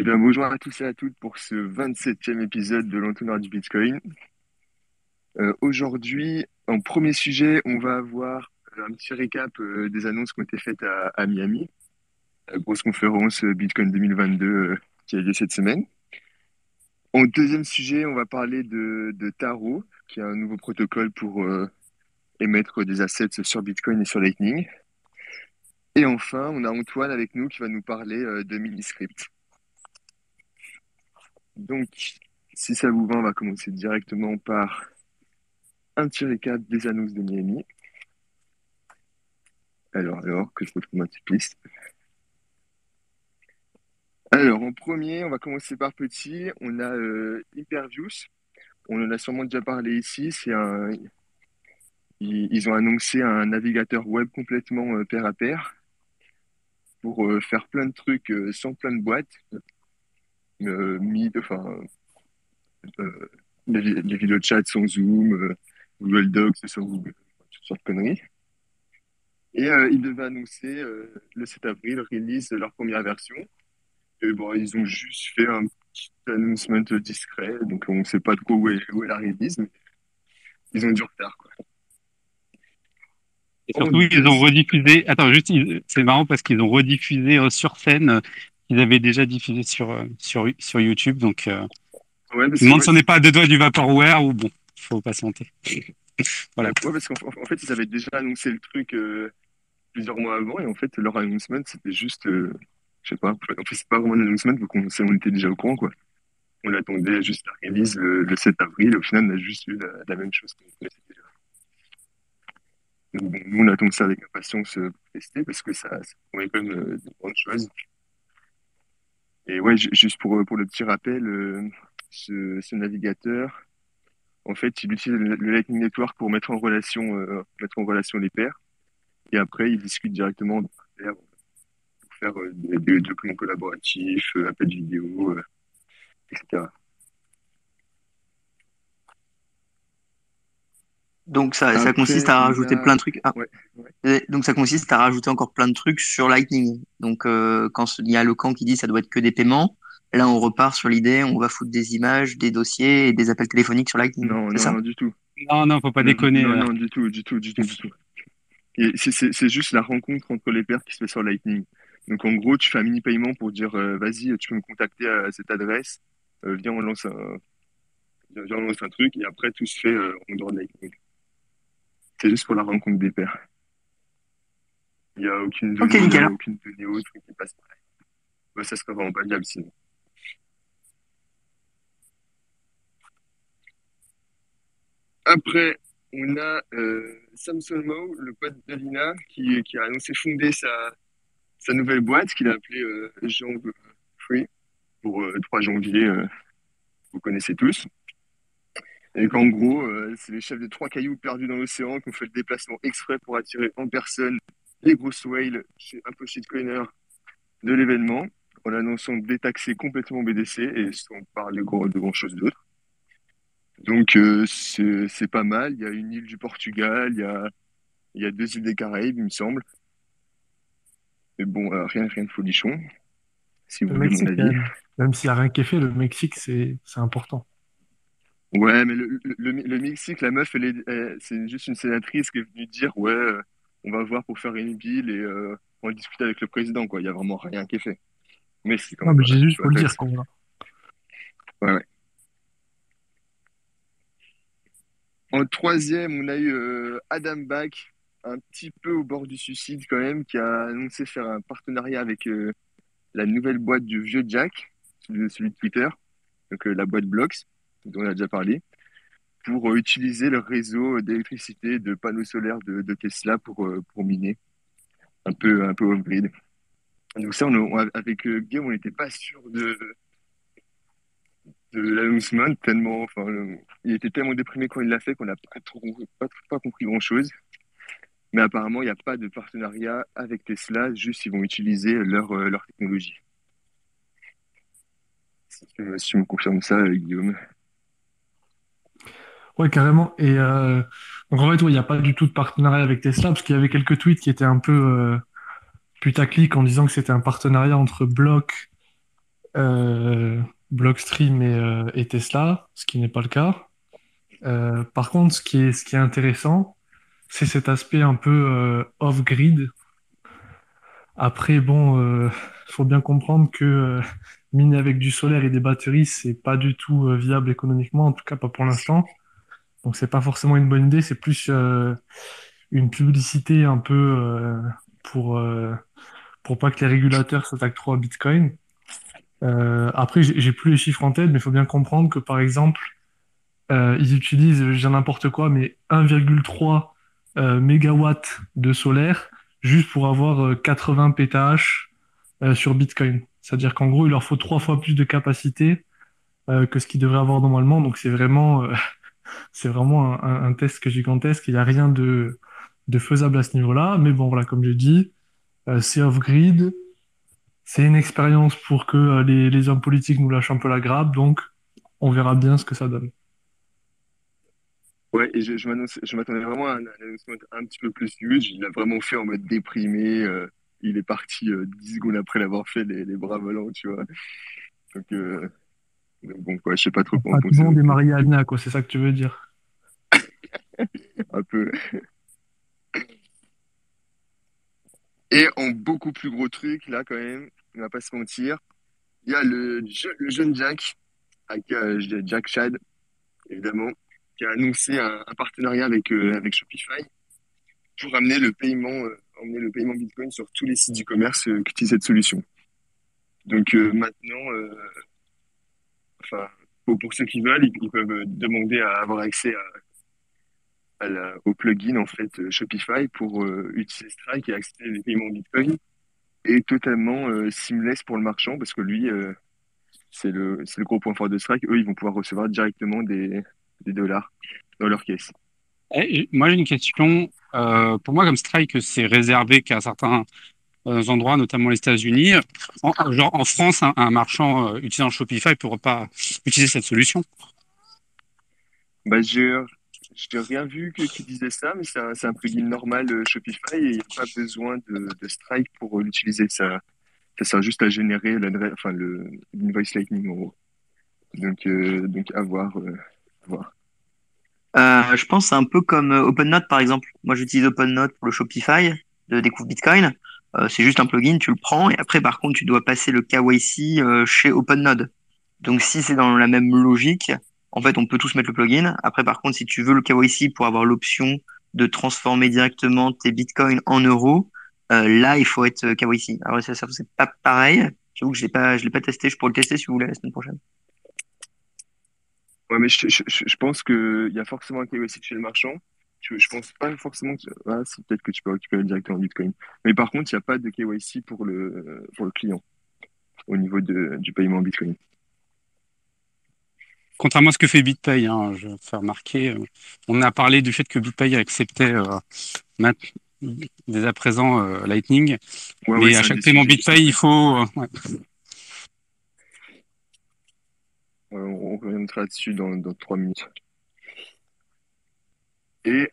Eh bien, bonjour à tous et à toutes pour ce 27e épisode de l'entonnoir du Bitcoin. Euh, aujourd'hui, en premier sujet, on va avoir un petit récap euh, des annonces qui ont été faites à, Miami, la grosse conférence euh, Bitcoin 2022 euh, qui a eu lieu cette semaine. En deuxième sujet, on va parler de, de Taro, qui est un nouveau protocole pour euh, émettre des assets sur Bitcoin et sur Lightning. Et enfin, on a Antoine avec nous qui va nous parler euh, de Miniscript. Donc, si ça vous va, on va commencer directement par un petit récap des annonces de Miami. Alors, alors, que je retrouve ma petite liste. Alors, en premier, on va commencer par petit. On a euh, Hyperviews. On en a sûrement déjà parlé ici. C'est un... Ils, ils ont annoncé un navigateur web complètement euh, pair à pair pour euh, faire plein de trucs euh, sans plein de boîtes. Euh, Meet, enfin, euh, les, vi- les vidéos de chat sans Zoom, euh, Google Docs sans Google, toutes sortes de conneries. Et ils devaient annoncer le 7 avril, release leur première version. Et bon, ils ont juste fait un petit announcement discret, donc on ne sait pas trop où est, la release, mais ils ont du retard. Et surtout, ils ont rediffusé. Attends, juste, c'est marrant parce qu'ils ont rediffusé sur scène. Qu'ils avaient déjà diffusé sur, euh, sur, sur YouTube. Donc, euh, ouais, parce je me demande si on n'est pas à deux doigts du Vaporware ou bon, faut patienter. Voilà. ouais, parce qu'en en fait, ils avaient déjà annoncé le truc euh, plusieurs mois avant, et en fait, leur announcement, c'était juste, euh, je sais pas, en fait, c'est pas vraiment un announcement, donc on, on était déjà au courant, quoi. On attendait juste la release le, le 7 avril, au final, on a juste eu la, la même chose. Donc, bon, nous, on attend ça avec impatience pour tester, parce que ça, ça promet quand même de grandes choses. Et ouais, ju- juste pour, euh, pour le petit rappel, euh, ce, ce navigateur, en fait, il utilise le, Lightning Network pour mettre en relation, euh, mettre en relation les pairs. Et après, il discute directement pour faire euh, des, des documents collaboratifs, appels vidéo, etc. Donc ça, consiste à rajouter plein de trucs. Ah, Ouais, donc ça consiste à rajouter encore plein de trucs sur Lightning. Donc euh, quand il y a le camp qui dit ça doit être que des paiements, là on repart sur l'idée, on va foutre des images, des dossiers et des appels téléphoniques sur Lightning. Non, non, ça non, du tout. Non, non, faut pas déconner. non, non, du tout, du tout, du tout, du tout. Et c'est juste la rencontre entre les pairs qui se fait sur Lightning. Donc en gros, tu fais un mini paiement pour dire euh, vas-y, tu peux me contacter à cette adresse, euh, viens on lance un, viens, viens, on lance un truc et après tout se fait euh, en dehors de Lightning. C'est juste pour la rencontre des pairs. Il n'y a aucune donnée, nickel. aucune donnée autre qui passe par là. Bah, ça serait vraiment pas viable sinon. Après, on a euh, Samson Moe, le pote de Lina, qui, qui a annoncé fonder sa, sa nouvelle boîte qu'il a appelée euh, Jambe Free pour euh, 3 janvier, euh, vous connaissez tous. Et qu'en gros, euh, c'est les chefs de trois cailloux perdus dans l'océan qui ont fait le déplacement exprès pour attirer en personne les grosses whales, chez un peu shitcoiners de l'événement, en annonçant détaxer complètement BDC et sans parler gros- de grand chose d'autre. Donc euh, c'est pas mal. Il y a une île du Portugal, il y a, il y a deux îles des Caraïbes, il me semble. Mais bon, euh, rien, rien de folichon, si vous Le voulez mon Mexique, avis. même. Même s'il n'y a rien qui est fait, le Mexique, c'est important. Ouais, mais le, le, le, Mexique, la meuf, elle est, elle- c'est juste une sénatrice qui est venue dire, ouais, euh, on va voir pour faire une bill et euh, on va discuter avec le président, quoi. Il y a vraiment rien qui est fait. Mais c'est quand Non, même, mais voilà, Jésus, tu faut le dire quand même. Ouais, ouais. En troisième, on a eu euh, Adam Back, un petit peu au bord du suicide quand même, qui a annoncé faire un partenariat avec euh, la nouvelle boîte du vieux Jack, celui, celui de Twitter, donc euh, la boîte Blocks, dont on a déjà parlé, pour euh, utiliser le réseau d'électricité de panneaux solaires de, Tesla pour, euh, pour miner, un peu, un peu off-grid. Donc ça, on, avec euh, Guillaume, on n'était pas sûr de, de l'announcement, tellement, enfin, il était tellement déprimé quand il l'a fait qu'on n'a pas, trop- pas, compris grand-chose. Mais apparemment, il n'y a pas de partenariat avec Tesla, juste ils vont utiliser leur, leur technologie. Si tu, me- confirmes ça, Guillaume. Ouais, carrément. Et euh, donc en fait, il n'y a pas du tout de partenariat avec Tesla, parce qu'il y avait quelques tweets qui étaient un peu euh, putaclic en disant que c'était un partenariat entre Block, euh, Blockstream et, Tesla, ce qui n'est pas le cas. Par contre, ce qui est, ce qui est intéressant, c'est cet aspect un peu off-grid. Après, bon, euh, faut bien comprendre que miner avec du solaire et des batteries, c'est pas du tout viable économiquement, en tout cas pas pour l'instant. Donc c'est pas forcément une bonne idée, c'est plus euh, une publicité un peu euh, pour euh, pour pas que les régulateurs s'attaquent trop à Bitcoin. Euh, après, j'ai j'ai plus les chiffres en tête, mais il faut bien comprendre que par exemple, euh, ils utilisent, dis n'importe quoi, mais 1,3 euh, mégawatts de solaire juste pour avoir euh, 80 pétah sur Bitcoin. C'est-à-dire qu'en gros, il leur faut trois fois plus de capacité que ce qu'ils devraient avoir normalement. Donc c'est vraiment, c'est vraiment un, test que gigantesque. Il n'y a rien de, faisable à ce niveau-là. Mais bon, voilà, comme j'ai dit, euh, c'est off-grid. C'est une expérience pour que euh, les, hommes politiques nous lâchent un peu la grappe. Donc on verra bien ce que ça donne. Ouais, et je, je m'attendais vraiment à un, annoncement un petit peu plus huge. Il l'a vraiment fait en mode déprimé. euh, il est parti euh, 10 secondes après l'avoir fait, les, les bras volants, tu vois. Donc, donc bon, quoi, je sais pas trop quoi en Pas tout penser le non monde est plus. marié à Alina, quoi. C'est ça que tu veux dire. Un peu. Et en beaucoup plus gros truc, là, quand même, on va pas se mentir, il y a le, le jeune Jack, avec euh, Jack Chad, évidemment, qui a annoncé un, un partenariat avec, euh, avec Shopify pour amener le paiement, euh, emmener le paiement Bitcoin sur tous les sites e-commerce euh, qui utilisent cette solution. Donc euh, maintenant, euh, pour, ceux qui veulent, ils, peuvent euh, demander à avoir accès à, à au plugin en fait euh, Shopify pour euh, utiliser Strike et accéder les paiements Bitcoin et totalement euh, seamless pour le marchand parce que lui, c'est le, le gros point fort de Strike. Eux, ils vont pouvoir recevoir directement des, des dollars dans leur caisse. Eh, moi, j'ai une question. Pour moi, comme Strike, c'est réservé qu'à certains endroits, notamment les États-Unis. En, genre en France, un, un marchand euh, utilisant Shopify ne pourra pas utiliser cette solution. Bah, j'ai, j'ai rien vu que, qui disait ça, mais c'est un, plugin normal euh, Shopify et il n'y a pas besoin de, de Strike pour euh, l'utiliser. Ça, ça sert juste à générer l'adresse, enfin, le, l'invoice Lightning en gros. Donc, euh, donc à voir, euh, à voir. Euh, je pense que c'est un peu comme OpenNote par exemple. Moi j'utilise OpenNote pour le Shopify de Découvre Bitcoin. Euh, c'est juste un plugin, tu le prends et après par contre tu dois passer le KYC euh, chez OpenNode. Donc si c'est dans la même logique, en fait on peut tous mettre le plugin. Après par contre si tu veux le KYC pour avoir l'option de transformer directement tes Bitcoins en euros, euh, là il faut être euh, KYC. Alors ça, ça c'est pas pareil. J'avoue que je l'ai pas, je l'ai pas testé. Je pourrais le tester si vous voulez la semaine prochaine. Ouais, mais je, je, je je pense qu'il y a forcément un KYC chez le marchand. Je, je pense pas forcément que, ah, si, peut-être que tu peux récupérer directement en Bitcoin. Mais par contre, il n'y a pas de KYC pour le, pour le client au niveau de, du paiement en Bitcoin. Contrairement à ce que fait BitPay, hein, je vais faire remarquer, euh, on a parlé du fait que BitPay acceptait euh, dès à présent euh, Lightning, Ouais, mais ouais, à chaque paiement. BitPay, il faut. euh, ouais. On reviendra dessus dans, dans trois minutes. Et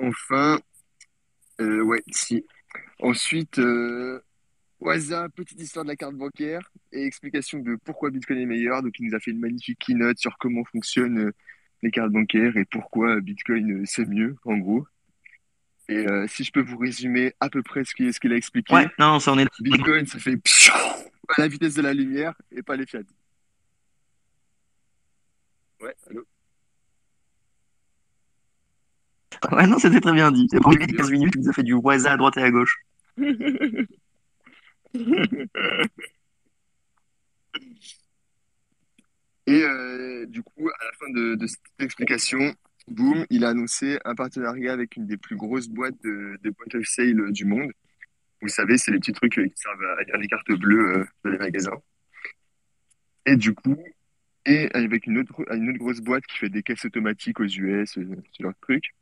enfin, euh, ouais, si. Ensuite, euh, Waza, petite histoire de la carte bancaire et explication de pourquoi Bitcoin est meilleur. Donc, il nous a fait une magnifique keynote sur comment fonctionnent euh, les cartes bancaires et pourquoi Bitcoin euh, c'est mieux, en gros. Et euh, si je peux vous résumer à peu près ce qu'il ce a expliqué, Ouais, non, ça on est. Bitcoin, ça fait pshou à la vitesse de la lumière et pas les fiat. Ouais, allô? Ouais, non, c'était très bien dit. C'est pour 15 minutes, il nous a fait du waza à droite et à gauche. Et euh, du coup, à la fin de, de cette explication, boum, il a annoncé un partenariat avec une des plus grosses boîtes de, de point of sale du monde. Vous savez, c'est les petits trucs euh, qui servent à lire les cartes bleues euh, dans les magasins. Et du coup, et avec une autre, une autre grosse boîte qui fait des caisses automatiques aux US, ce genre de trucs,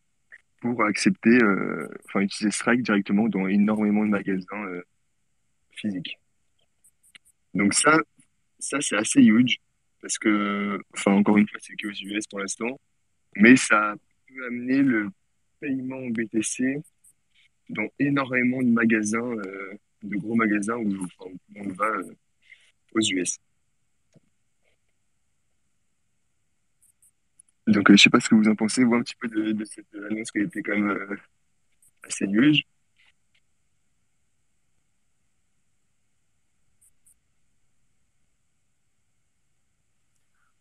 pour accepter, euh, enfin, utiliser Strike directement dans énormément de magasins euh, physiques. Donc ça, ça c'est assez huge parce que, enfin, encore une fois, c'est que aux US pour l'instant, mais ça peut amener le paiement en BTC dans énormément de magasins, euh, de gros magasins où, monde va aux US. Donc, je sais pas ce que vous en pensez, vous, un petit peu de, cette annonce qui a été quand même assez nulle.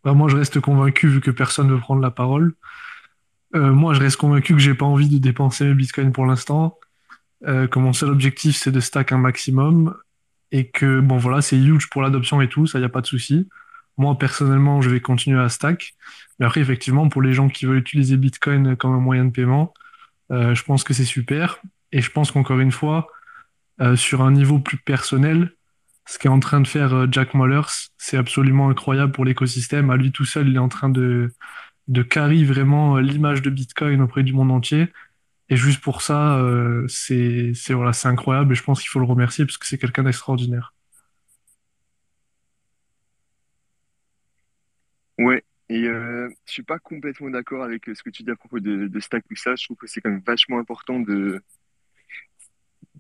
Bah, moi, je reste convaincu, vu que personne ne veut prendre la parole. Euh, moi, je reste convaincu que j'ai pas envie de dépenser mes bitcoins pour l'instant. Euh, que mon seul objectif, c'est de stack un maximum. Et que, bon, voilà, c'est huge pour l'adoption et tout, ça, y a pas de souci. Moi, personnellement, je vais continuer à stack. Mais après, effectivement, pour les gens qui veulent utiliser Bitcoin comme un moyen de paiement, euh, je pense que c'est super. Et je pense qu'encore une fois, euh, sur un niveau plus personnel, ce qu'est en train de faire euh, Jack Mollers, c'est absolument incroyable pour l'écosystème. À lui tout seul, il est en train de, de vraiment l'image de Bitcoin auprès du monde entier. Et juste pour ça, c'est voilà, c'est incroyable et je pense qu'il faut le remercier parce que c'est quelqu'un d'extraordinaire. Ouais, et euh, je suis pas complètement d'accord avec ce que tu dis à propos de, de Stack tout ça. Je trouve que c'est quand même vachement important de,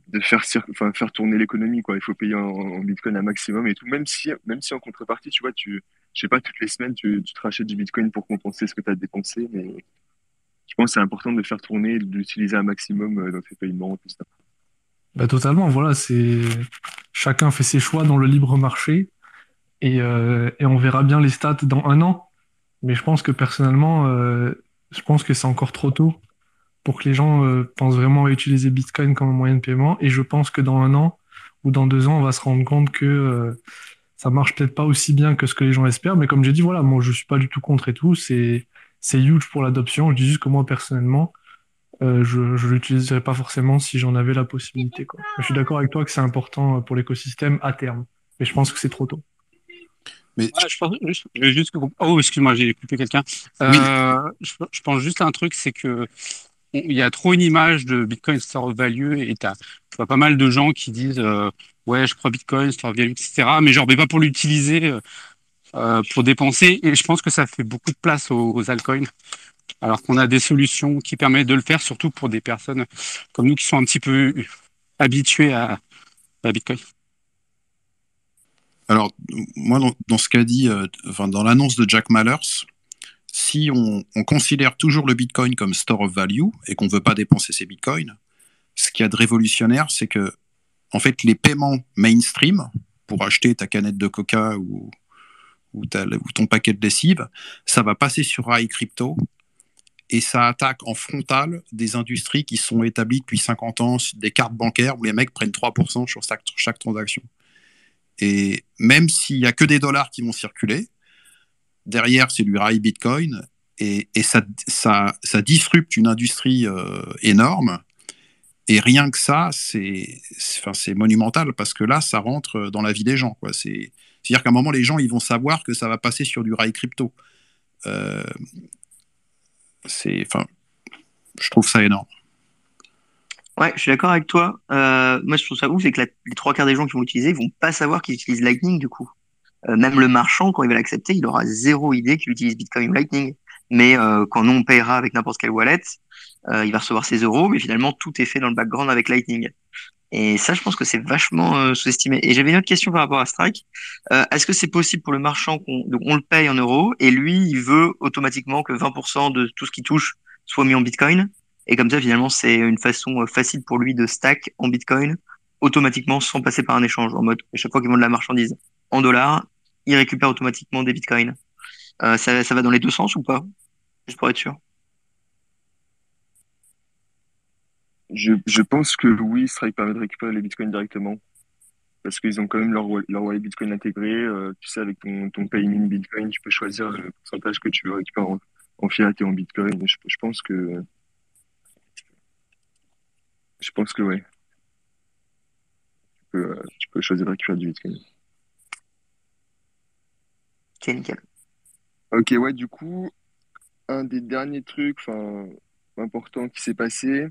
de faire, faire tourner l'économie. Il faut payer en, bitcoin un maximum et tout. Même si, même si en contrepartie, tu vois, tu, je sais pas, toutes les semaines, tu, te rachètes du bitcoin pour compenser ce que tu as dépensé, mais je pense que c'est important de faire tourner, d'utiliser un maximum euh, dans tes paiements, tout ça. Bah, totalement, voilà, c'est, chacun fait ses choix dans le libre marché et, euh, et on verra bien les stats dans un an. Mais je pense que personnellement, euh, je pense que c'est encore trop tôt pour que les gens euh, pensent vraiment à utiliser Bitcoin comme moyen de paiement. Et je pense que dans un an ou dans deux ans, on va se rendre compte que euh, ça marche peut-être pas aussi bien que ce que les gens espèrent. Mais comme j'ai dit, voilà, moi je suis pas du tout contre et tout. C'est c'est huge pour l'adoption. Je dis juste que moi personnellement, euh, je je l'utiliserais pas forcément si j'en avais la possibilité. Quoi. Je suis d'accord avec toi que c'est important pour l'écosystème à terme, mais je pense que c'est trop tôt. Mais je pense juste, juste oh excuse-moi j'ai coupé quelqu'un. Euh, je, je, pense juste à un truc, c'est que il y a trop une image de Bitcoin store of value et tu vois pas mal de gens qui disent euh, ouais je crois Bitcoin store of value etc mais genre mais pas pour l'utiliser euh, pour dépenser et je pense que ça fait beaucoup de place aux, altcoins alors qu'on a des solutions qui permettent de le faire surtout pour des personnes comme nous qui sont un petit peu habitués à, à Bitcoin. Alors moi dans, ce qu'a dit enfin dans l'annonce de Jack Mallers si on, considère toujours le Bitcoin comme store of value et qu'on ne veut pas dépenser ses Bitcoins, ce qu'il y a de révolutionnaire, c'est que en fait, les paiements mainstream pour acheter ta canette de coca ou, ton paquet de lessive, ça va passer sur iCrypto et ça attaque en frontal des industries qui sont établies depuis 50 ans, des cartes bancaires où les mecs prennent 3% sur chaque transaction. Et même s'il n'y a que des dollars qui vont circuler, derrière, c'est du rail Bitcoin et, ça, ça, ça, disrupte une industrie euh, énorme. Et rien que ça, c'est enfin, monumental parce que là, ça rentre dans la vie des gens. C'est-à-dire qu'à un moment, les gens ils vont savoir que ça va passer sur du rail crypto. Euh, enfin, je trouve ça énorme. Ouais, je suis d'accord avec toi. Euh, moi, je trouve ça ouf, c'est que les trois quarts des gens qui vont l'utiliser, ils vont pas savoir qu'ils utilisent Lightning du coup. Euh, même le marchand, quand il va l'accepter, il aura zéro idée qu'il utilise Bitcoin ou Lightning. Mais euh, quand nous, on payera avec n'importe quelle wallet, euh, il va recevoir ses euros, mais finalement, tout est fait dans le background avec Lightning. Et ça, je pense que c'est vachement sous-estimé. Et j'avais une autre question par rapport à Strike. Est-ce que c'est possible pour le marchand qu'on on le paye en euros et lui, il veut automatiquement que 20% de tout ce qu'il touche soit mis en Bitcoin? Et comme ça, finalement, c'est une façon facile pour lui de stack en Bitcoin automatiquement sans passer par un échange en mode à chaque fois qu'il vend de la marchandise en dollars, il récupère automatiquement des bitcoins. Euh, ça, ça va dans les deux sens ou pas? Juste pour être sûr. Je, je pense que oui, Strike permet de récupérer les bitcoins directement. Parce qu'ils ont quand même leur, leur wallet bitcoin intégré. Euh, tu sais, avec ton, ton payment bitcoin, tu peux choisir le pourcentage que tu veux récupérer en, fiat et en bitcoin. Je pense que. Je pense que ouais. Tu peux, euh, tu peux choisir de récupérer du bitcoin. Ok, nickel. Ok, ouais, du coup, un des derniers trucs enfin, importants qui s'est passé,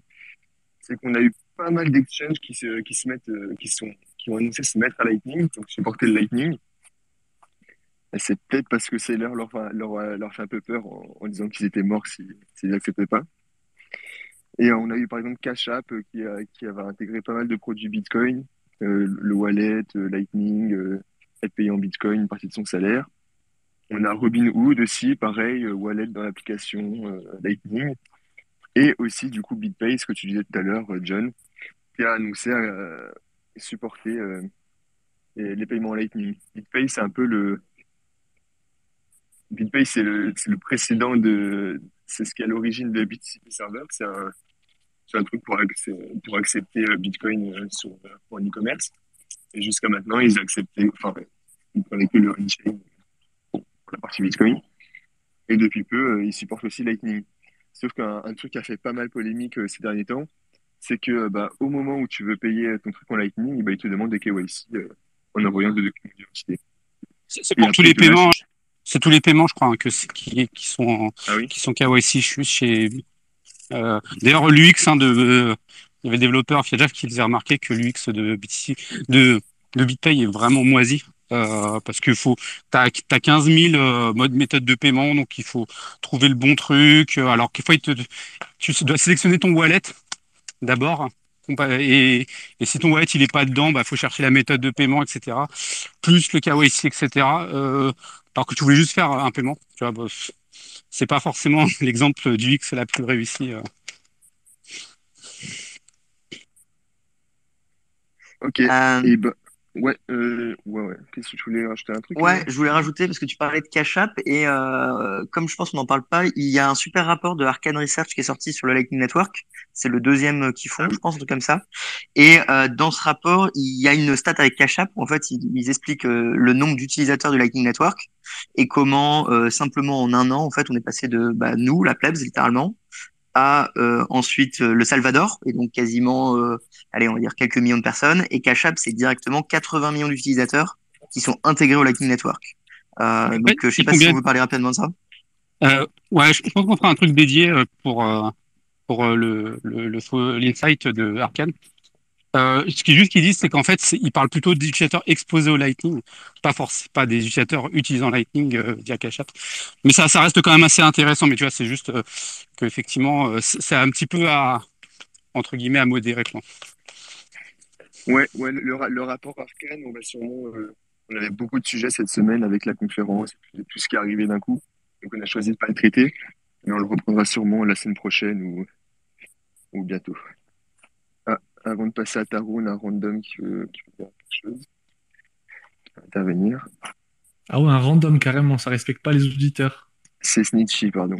c'est qu'on a eu pas mal d'exchanges qui se, qui se mettent, euh, qui sont, qui ont annoncé se mettre à Lightning, donc supporter le Lightning. C'est peut-être parce que c'est leur, leur, leur, leur, fait un peu peur en, disant qu'ils étaient morts s'ils n'acceptaient pas. Et on a eu par exemple Cash App euh, qui, a, qui avait intégré pas mal de produits Bitcoin, euh, le wallet, Lightning, être payé en Bitcoin, une partie de son salaire. On a Robinhood aussi, pareil, euh, wallet dans l'application euh, Lightning. Et aussi, du coup, BitPay, ce que tu disais tout à l'heure, euh, John, qui a annoncé euh, supporter euh, les, paiements Lightning. BitPay, c'est un peu le. BitPay, c'est le, le précédent de. C'est ce qui est à l'origine de BitCP Server. C'est un, c'est un truc pour, pour accepter euh, Bitcoin euh, sur, euh, en e-commerce. Et jusqu'à maintenant, ils acceptaient. Enfin, ils prenaient que le on-chain pour la partie Bitcoin. Et depuis peu, ils supportent aussi Lightning. Sauf qu'un un truc qui a fait pas mal polémique ces derniers temps, c'est que bah, au moment où tu veux payer ton truc en Lightning, bah, ils te demandent des KYC euh, en envoyant des documents d'identité. C'est pour tous les paiements. C'est tous les paiements, je crois, hein, que qui, qui sont en- Ah oui qui sont KYC. Je suis chez. Euh, D'ailleurs, l'UX hein, de, euh, il y avait le développeur Fiajaf qui faisait remarquer que l'UX de BitPay est vraiment moisi. euh, parce que faut, t'as, t'as 15 000 euh, modes méthodes de paiement, donc il faut trouver le bon truc. euh, Alors quelquefois, il te, tu dois sélectionner ton wallet d'abord. Et, et si ton wallet il est pas dedans, bah faut chercher la méthode de paiement, etc. Plus le KYC, etc. Euh, alors que tu voulais juste faire un paiement, tu vois, bah, c'est pas forcément l'exemple du X la plus réussie. euh. Ok. Euh, Et bah, ouais, euh, ouais, ouais. Qu'est-ce que tu voulais rajouter un truc Ouais, je voulais rajouter parce que tu parlais de Cash App et euh, comme je pense qu'on n'en parle pas, il y a un super rapport de Arcane Research qui est sorti sur le Lightning Network. C'est le deuxième euh, qu'ils font, je pense, un truc comme ça. Et euh, dans ce rapport, il y a une stat avec Cash App où en fait ils, ils expliquent euh, le nombre d'utilisateurs du Lightning Network et comment euh, simplement en un an, en fait, on est passé de bah, nous, la plebs, littéralement, à euh, ensuite euh, le Salvador et donc quasiment, euh, allez, on va dire quelques millions de personnes. Et Cash App, c'est directement 80 millions d'utilisateurs qui sont intégrés au Lightning Network. Ouais, donc, je sais pas si on veut parler rapidement de ça. Ouais, je pense qu'on fera un truc dédié pour pour le le, le l'insight de Arkane. Euh, ce qu'ils disent, c'est qu'en fait, ils parlent plutôt d'utilisateurs exposés au Lightning, pas forcément pas des utilisateurs utilisant Lightning euh, via Cash. Mais ça, ça reste quand même assez intéressant. Mais tu vois, c'est juste euh, qu'effectivement, euh, c'est un petit peu à entre guillemets à modérer. Quoi. Ouais, ouais, le, le rapport Arcane, on va sûrement. euh, on avait beaucoup de sujets cette semaine avec la conférence tout ce qui est arrivé d'un coup. Donc on a choisi de pas le traiter, mais on le reprendra sûrement la semaine prochaine ou, ou bientôt. Avant de passer à Taro, on a Random qui veut, qui veut dire quelque chose. Qui Intervenir. Ah ouais, un random carrément, ça respecte pas les auditeurs. C'est Snitchy, pardon.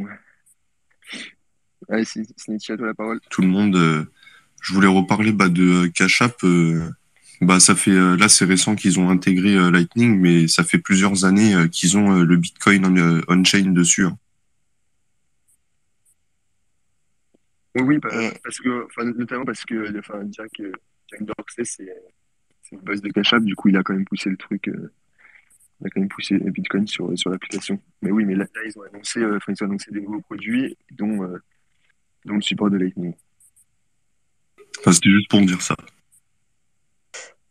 Allez, Sni- Snitchy, à toi la parole. tout le monde. euh, je voulais reparler bah, de Cash App. euh, bah, ça fait euh, là c'est récent qu'ils ont intégré euh, Lightning, mais ça fait plusieurs années euh, qu'ils ont euh, le Bitcoin on, euh, on-chain dessus. hein. Oui, oui, bah, Et- parce que, notamment parce que enfin, Jack, euh, Jack Dorsey, c'est c'est le boss de Cash App, du coup, il a quand même poussé le truc, euh, il a quand même poussé Bitcoin sur, sur l'application. Mais oui, mais là, là, ils ont annoncé, euh, ils ont annoncé des nouveaux produits, dont, euh, dont le support de Lightning. Enfin, c'était juste pour dire ça.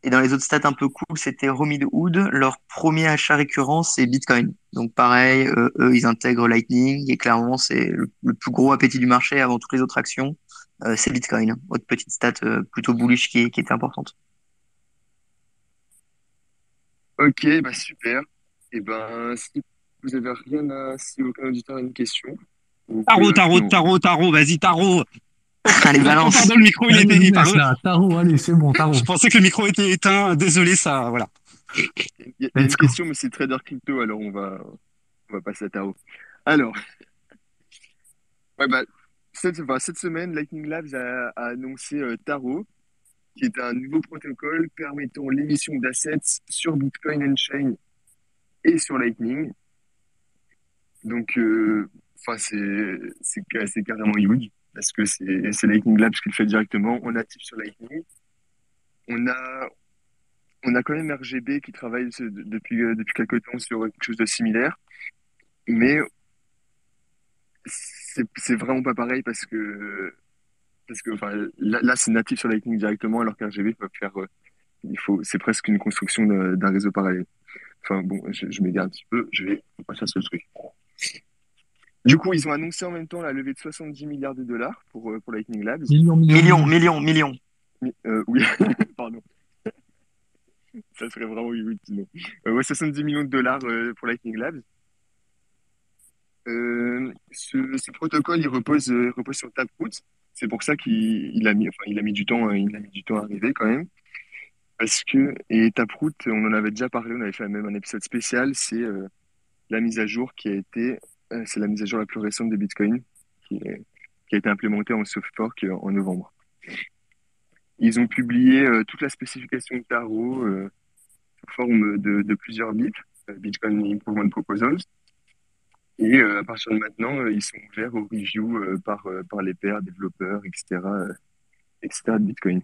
Et dans les autres stats un peu cool, c'était Robinhood. Leur premier achat récurrent, c'est Bitcoin. Donc pareil, euh, eux, ils intègrent Lightning et clairement, c'est le, le plus gros appétit du marché avant toutes les autres actions. euh, c'est Bitcoin. Autre petite stat euh, plutôt bullish qui, qui était importante. Ok, bah super. Et ben, si vous avez rien à, si aucun auditeur a une question. Tarot, tarot, tarot, tarot, vas-y, tarot. Allez, balance. Pardon, le micro, il Allez, était là, Taro, allez, c'est bon, Taro. Je pensais que le micro était éteint. Désolé, ça, voilà. Il y a, une Let's go. question, mais c'est Trader Crypto, alors on va, on va passer à Taro. Alors, ouais, bah, cette, enfin, cette semaine, Lightning Labs a, a annoncé euh, Taro, qui est un nouveau protocole permettant l'émission d'assets sur Bitcoin on-chain et sur Lightning. Donc, euh, enfin, ca- c'est carrément huge parce que c'est Lightning Labs qui le fait directement. On natif sur Lightning. On a on a quand même RGB qui travaille depuis, euh, depuis quelques temps sur quelque chose de similaire, mais c'est vraiment pas pareil parce que, parce que enfin, là, c'est natif sur Lightning directement, alors qu'RGB peut faire, euh, c'est presque une construction d'un réseau parallèle. Enfin bon, je m'égare un petit peu, je vais passer à ce truc. Du coup, ils ont annoncé en même temps la levée de 70 milliards de dollars pour, euh, pour Lightning Labs. Millions, Millions, millions, millions. Euh, oui, pardon. Ça serait vraiment inutile. sinon. Euh, ouais, 70 millions de dollars euh, pour Lightning Labs. Euh, ce, ce protocole, il repose, euh, repose sur Taproot. C'est pour ça qu'il il a mis, enfin, il a mis du temps, il a mis du temps à arriver quand même. Parce que, et Taproot, on en avait déjà parlé, on avait fait même un épisode spécial, c'est euh, la mise à jour qui a été, c'est la mise à jour la plus récente de Bitcoin, qui, est- qui a été implémentée en soft fork euh, en novembre. Ils ont publié euh, toute la spécification de Taro euh, sous forme de, de plusieurs bits, euh, Bitcoin Improvement Proposals. Et euh, à partir de maintenant, euh, ils sont ouverts aux reviews euh, par, euh, par les pairs, développeurs, etc., euh, etc. de Bitcoin.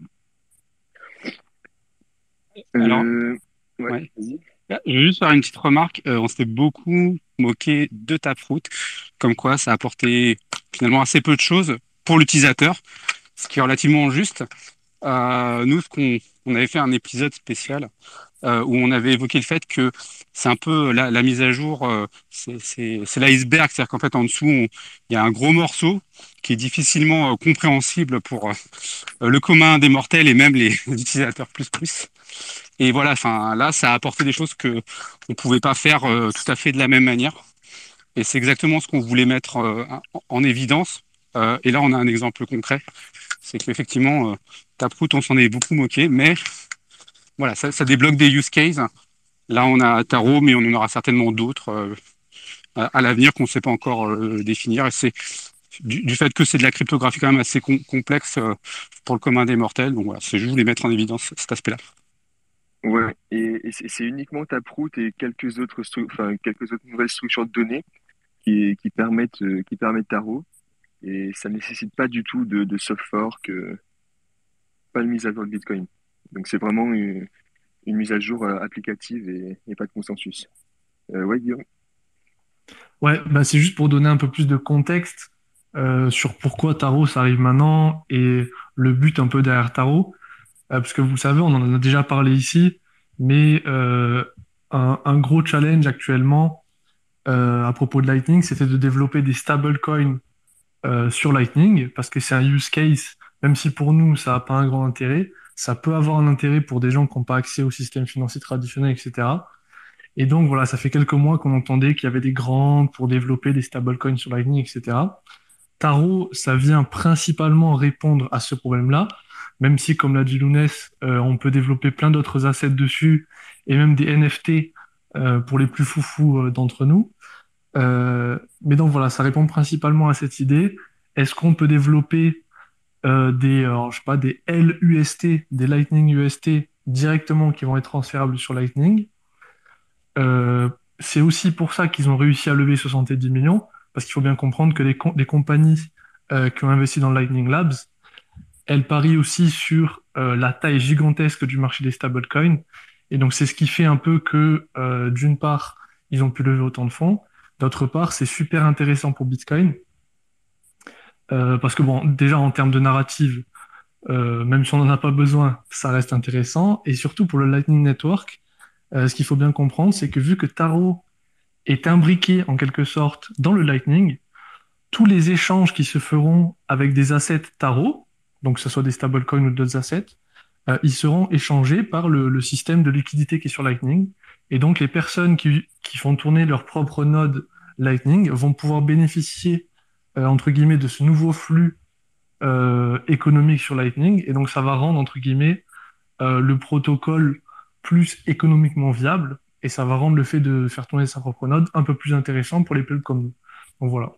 Alors, Euh, ouais, ouais. vas-y. Là, Je vais juste faire une petite remarque. Euh, on s'était beaucoup moqué de Taproot, comme quoi ça apportait finalement assez peu de choses pour l'utilisateur, ce qui est relativement juste. Euh, nous, ce qu'on on avait fait un épisode spécial euh, où on avait évoqué le fait que c'est un peu la, la mise à jour, euh, c'est l'iceberg, c'est-à-dire qu'en fait en dessous il y a un gros morceau qui est difficilement euh, compréhensible pour euh, le commun des mortels et même les utilisateurs plus plus. Et voilà, enfin là, ça a apporté des choses que on pouvait pas faire euh, tout à fait de la même manière. Et c'est exactement ce qu'on voulait mettre euh, en, en évidence. Euh, et là, on a un exemple concret. C'est qu'effectivement, euh, Taproot, on s'en est beaucoup moqué, mais voilà, ça, débloque des use cases. Là, on a Taro, mais on en aura certainement d'autres euh, à, l'avenir qu'on ne sait pas encore euh, définir. Et c'est du, fait que c'est de la cryptographie quand même assez com- complexe euh, pour le commun des mortels. Donc voilà, je voulais mettre en évidence cet aspect-là. Ouais, et, c'est uniquement Taproot et quelques autres, quelques autres nouvelles structures de données qui, permettent, qui permettent Taro. Et ça nécessite pas du tout de, de soft fork, pas de mise à jour de Bitcoin. Donc c'est vraiment une, mise à jour euh, applicative et, pas de consensus. Euh, ouais, Guillaume. Ouais, bah c'est juste pour donner un peu plus de contexte euh, sur pourquoi Taro ça arrive maintenant et le but un peu derrière Taro. Euh, parce que vous savez, on en a déjà parlé ici, mais un, un gros challenge actuellement à propos de Lightning, c'était de développer des stablecoins sur Lightning, parce que c'est un use case, même si pour nous ça n'a pas un grand intérêt, ça peut avoir un intérêt pour des gens qui n'ont pas accès au système financier traditionnel, etc. Et donc voilà, ça fait quelques mois qu'on entendait qu'il y avait des grandes pour développer des stablecoins sur Lightning, etc. Taro, ça vient principalement répondre à ce problème-là, même si, comme l'a dit Lounès, euh, on peut développer plein d'autres assets dessus, et même des NFT euh, pour les plus foufous euh, d'entre nous. Euh, mais donc voilà, ça répond principalement à cette idée. Est-ce qu'on peut développer euh, des, alors, je sais pas, des LUST, des Lightning UST directement qui vont être transférables sur Lightning? Euh, c'est aussi pour ça qu'ils ont réussi à lever 70 millions, parce qu'il faut bien comprendre que les, les compagnies euh, qui ont investi dans Lightning Labs, elles parient aussi sur euh, la taille gigantesque du marché des stablecoins. Et donc, c'est ce qui fait un peu que, euh, d'une part, ils ont pu lever autant de fonds. D'autre part, c'est super intéressant pour Bitcoin. Euh, parce que, bon, déjà en termes de narrative, euh, même si on n'en a pas besoin, ça reste intéressant. Et surtout pour le Lightning Network, euh, ce qu'il faut bien comprendre, c'est que vu que Taro est imbriqué en quelque sorte dans le Lightning, tous les échanges qui se feront avec des assets Taro, donc que ce soit des stablecoins ou d'autres assets, euh, ils seront échangés par le, le système de liquidité qui est sur Lightning. Et donc les personnes qui, qui font tourner leur propre node Lightning vont pouvoir bénéficier, entre guillemets, de ce nouveau flux euh, économique sur Lightning. Et donc ça va rendre, entre guillemets, euh, le protocole plus économiquement viable et ça va rendre le fait de faire tourner sa propre node un peu plus intéressant pour les peuples comme nous. Donc voilà.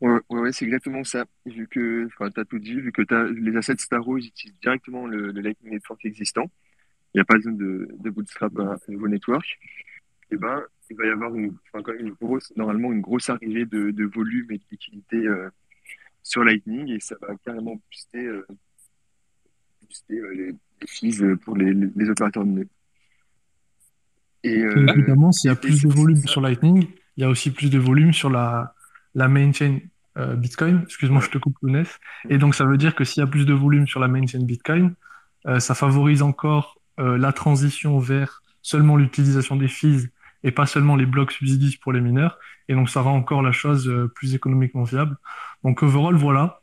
Ouais, ouais, ouais, c'est exactement ça. Vu que, enfin, t'as tout dit, vu que les assets Staro, ils utilisent directement le, Lightning Network existant. Il n'y a pas besoin de, de bootstrap à nouveau network. Et ben, il va y avoir une, enfin, quand même une grosse, normalement, une grosse arrivée de, de volume et de liquidité, euh, sur Lightning et ça va carrément booster, euh, booster euh, les, les fees pour les, les, opérateurs de nœuds. Et, Évidemment, s'il y a plus de volume ça. sur Lightning, il y a aussi plus de volume sur la, la main chain Bitcoin. Excuse-moi, je te coupe, Lounès. Et donc, ça veut dire que s'il y a plus de volume sur la main chain Bitcoin, ça favorise encore la transition vers seulement l'utilisation des fees et pas seulement les blocs subsidies pour les mineurs. Et donc, ça rend encore la chose euh, plus économiquement viable. Donc, overall, voilà.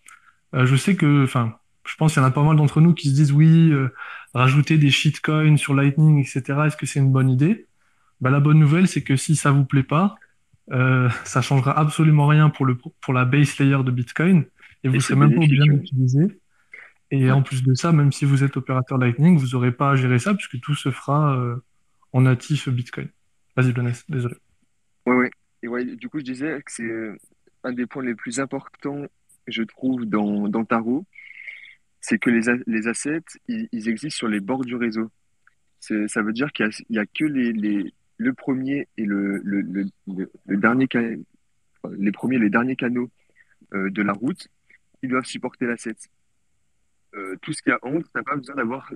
Euh, je sais que, enfin, je pense qu'il y en a pas mal d'entre nous qui se disent oui, euh, rajouter des shitcoins sur Lightning, etc. Est-ce que c'est une bonne idée? Bah, la bonne nouvelle, c'est que si ça vous plaît pas, euh, ça changera absolument rien pour, le, pour la base layer de Bitcoin et vous Et serez même pas obligé d'utiliser. Et en plus de ça, même si vous êtes opérateur Lightning, vous n'aurez pas à gérer ça puisque tout se fera euh, en natif Bitcoin. Vas-y, Blanes, désolé. Ouais, ouais. Et ouais, du coup, je disais que c'est euh, un des points les plus importants, je trouve, dans, dans Taro, c'est que les, les assets, ils, existent sur les bords du réseau. Ça veut dire qu'il y a, que les, les, le premier et le, le, le, le- dernier, les premiers et les derniers canaux euh, de la route qui doivent supporter l'asset. Euh, tout ce qu'il y a entre, t'as pas besoin d'avoir,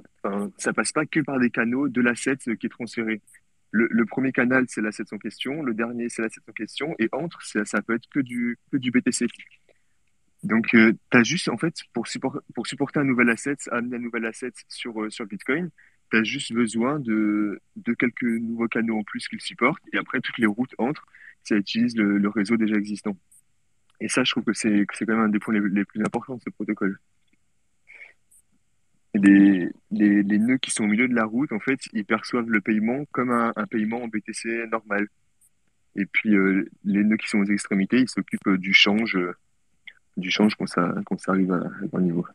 ça passe pas que par des canaux de l'asset qui est transféré. Le, premier canal, c'est l'asset en question. Le dernier, c'est l'asset en question. Et entre, ça, ça peut être que du, que du BTC. Donc, euh, tu as juste, en fait, pour, pour supporter un nouvel asset, amener un nouvel asset sur, euh, sur Bitcoin, tu as juste besoin de, de quelques nouveaux canaux en plus qu'il supporte. Et après, toutes les routes entre, ça utilise le, réseau déjà existant. Et ça, je trouve que c'est quand même un des points les plus importants de ce protocole. Les, nœuds qui sont au milieu de la route, en fait, ils perçoivent le paiement comme un, paiement en BTC normal. Et puis, euh, les nœuds qui sont aux extrémités, ils s'occupent euh, du change, euh, du change quand ça, quand ça arrive à, à un niveau.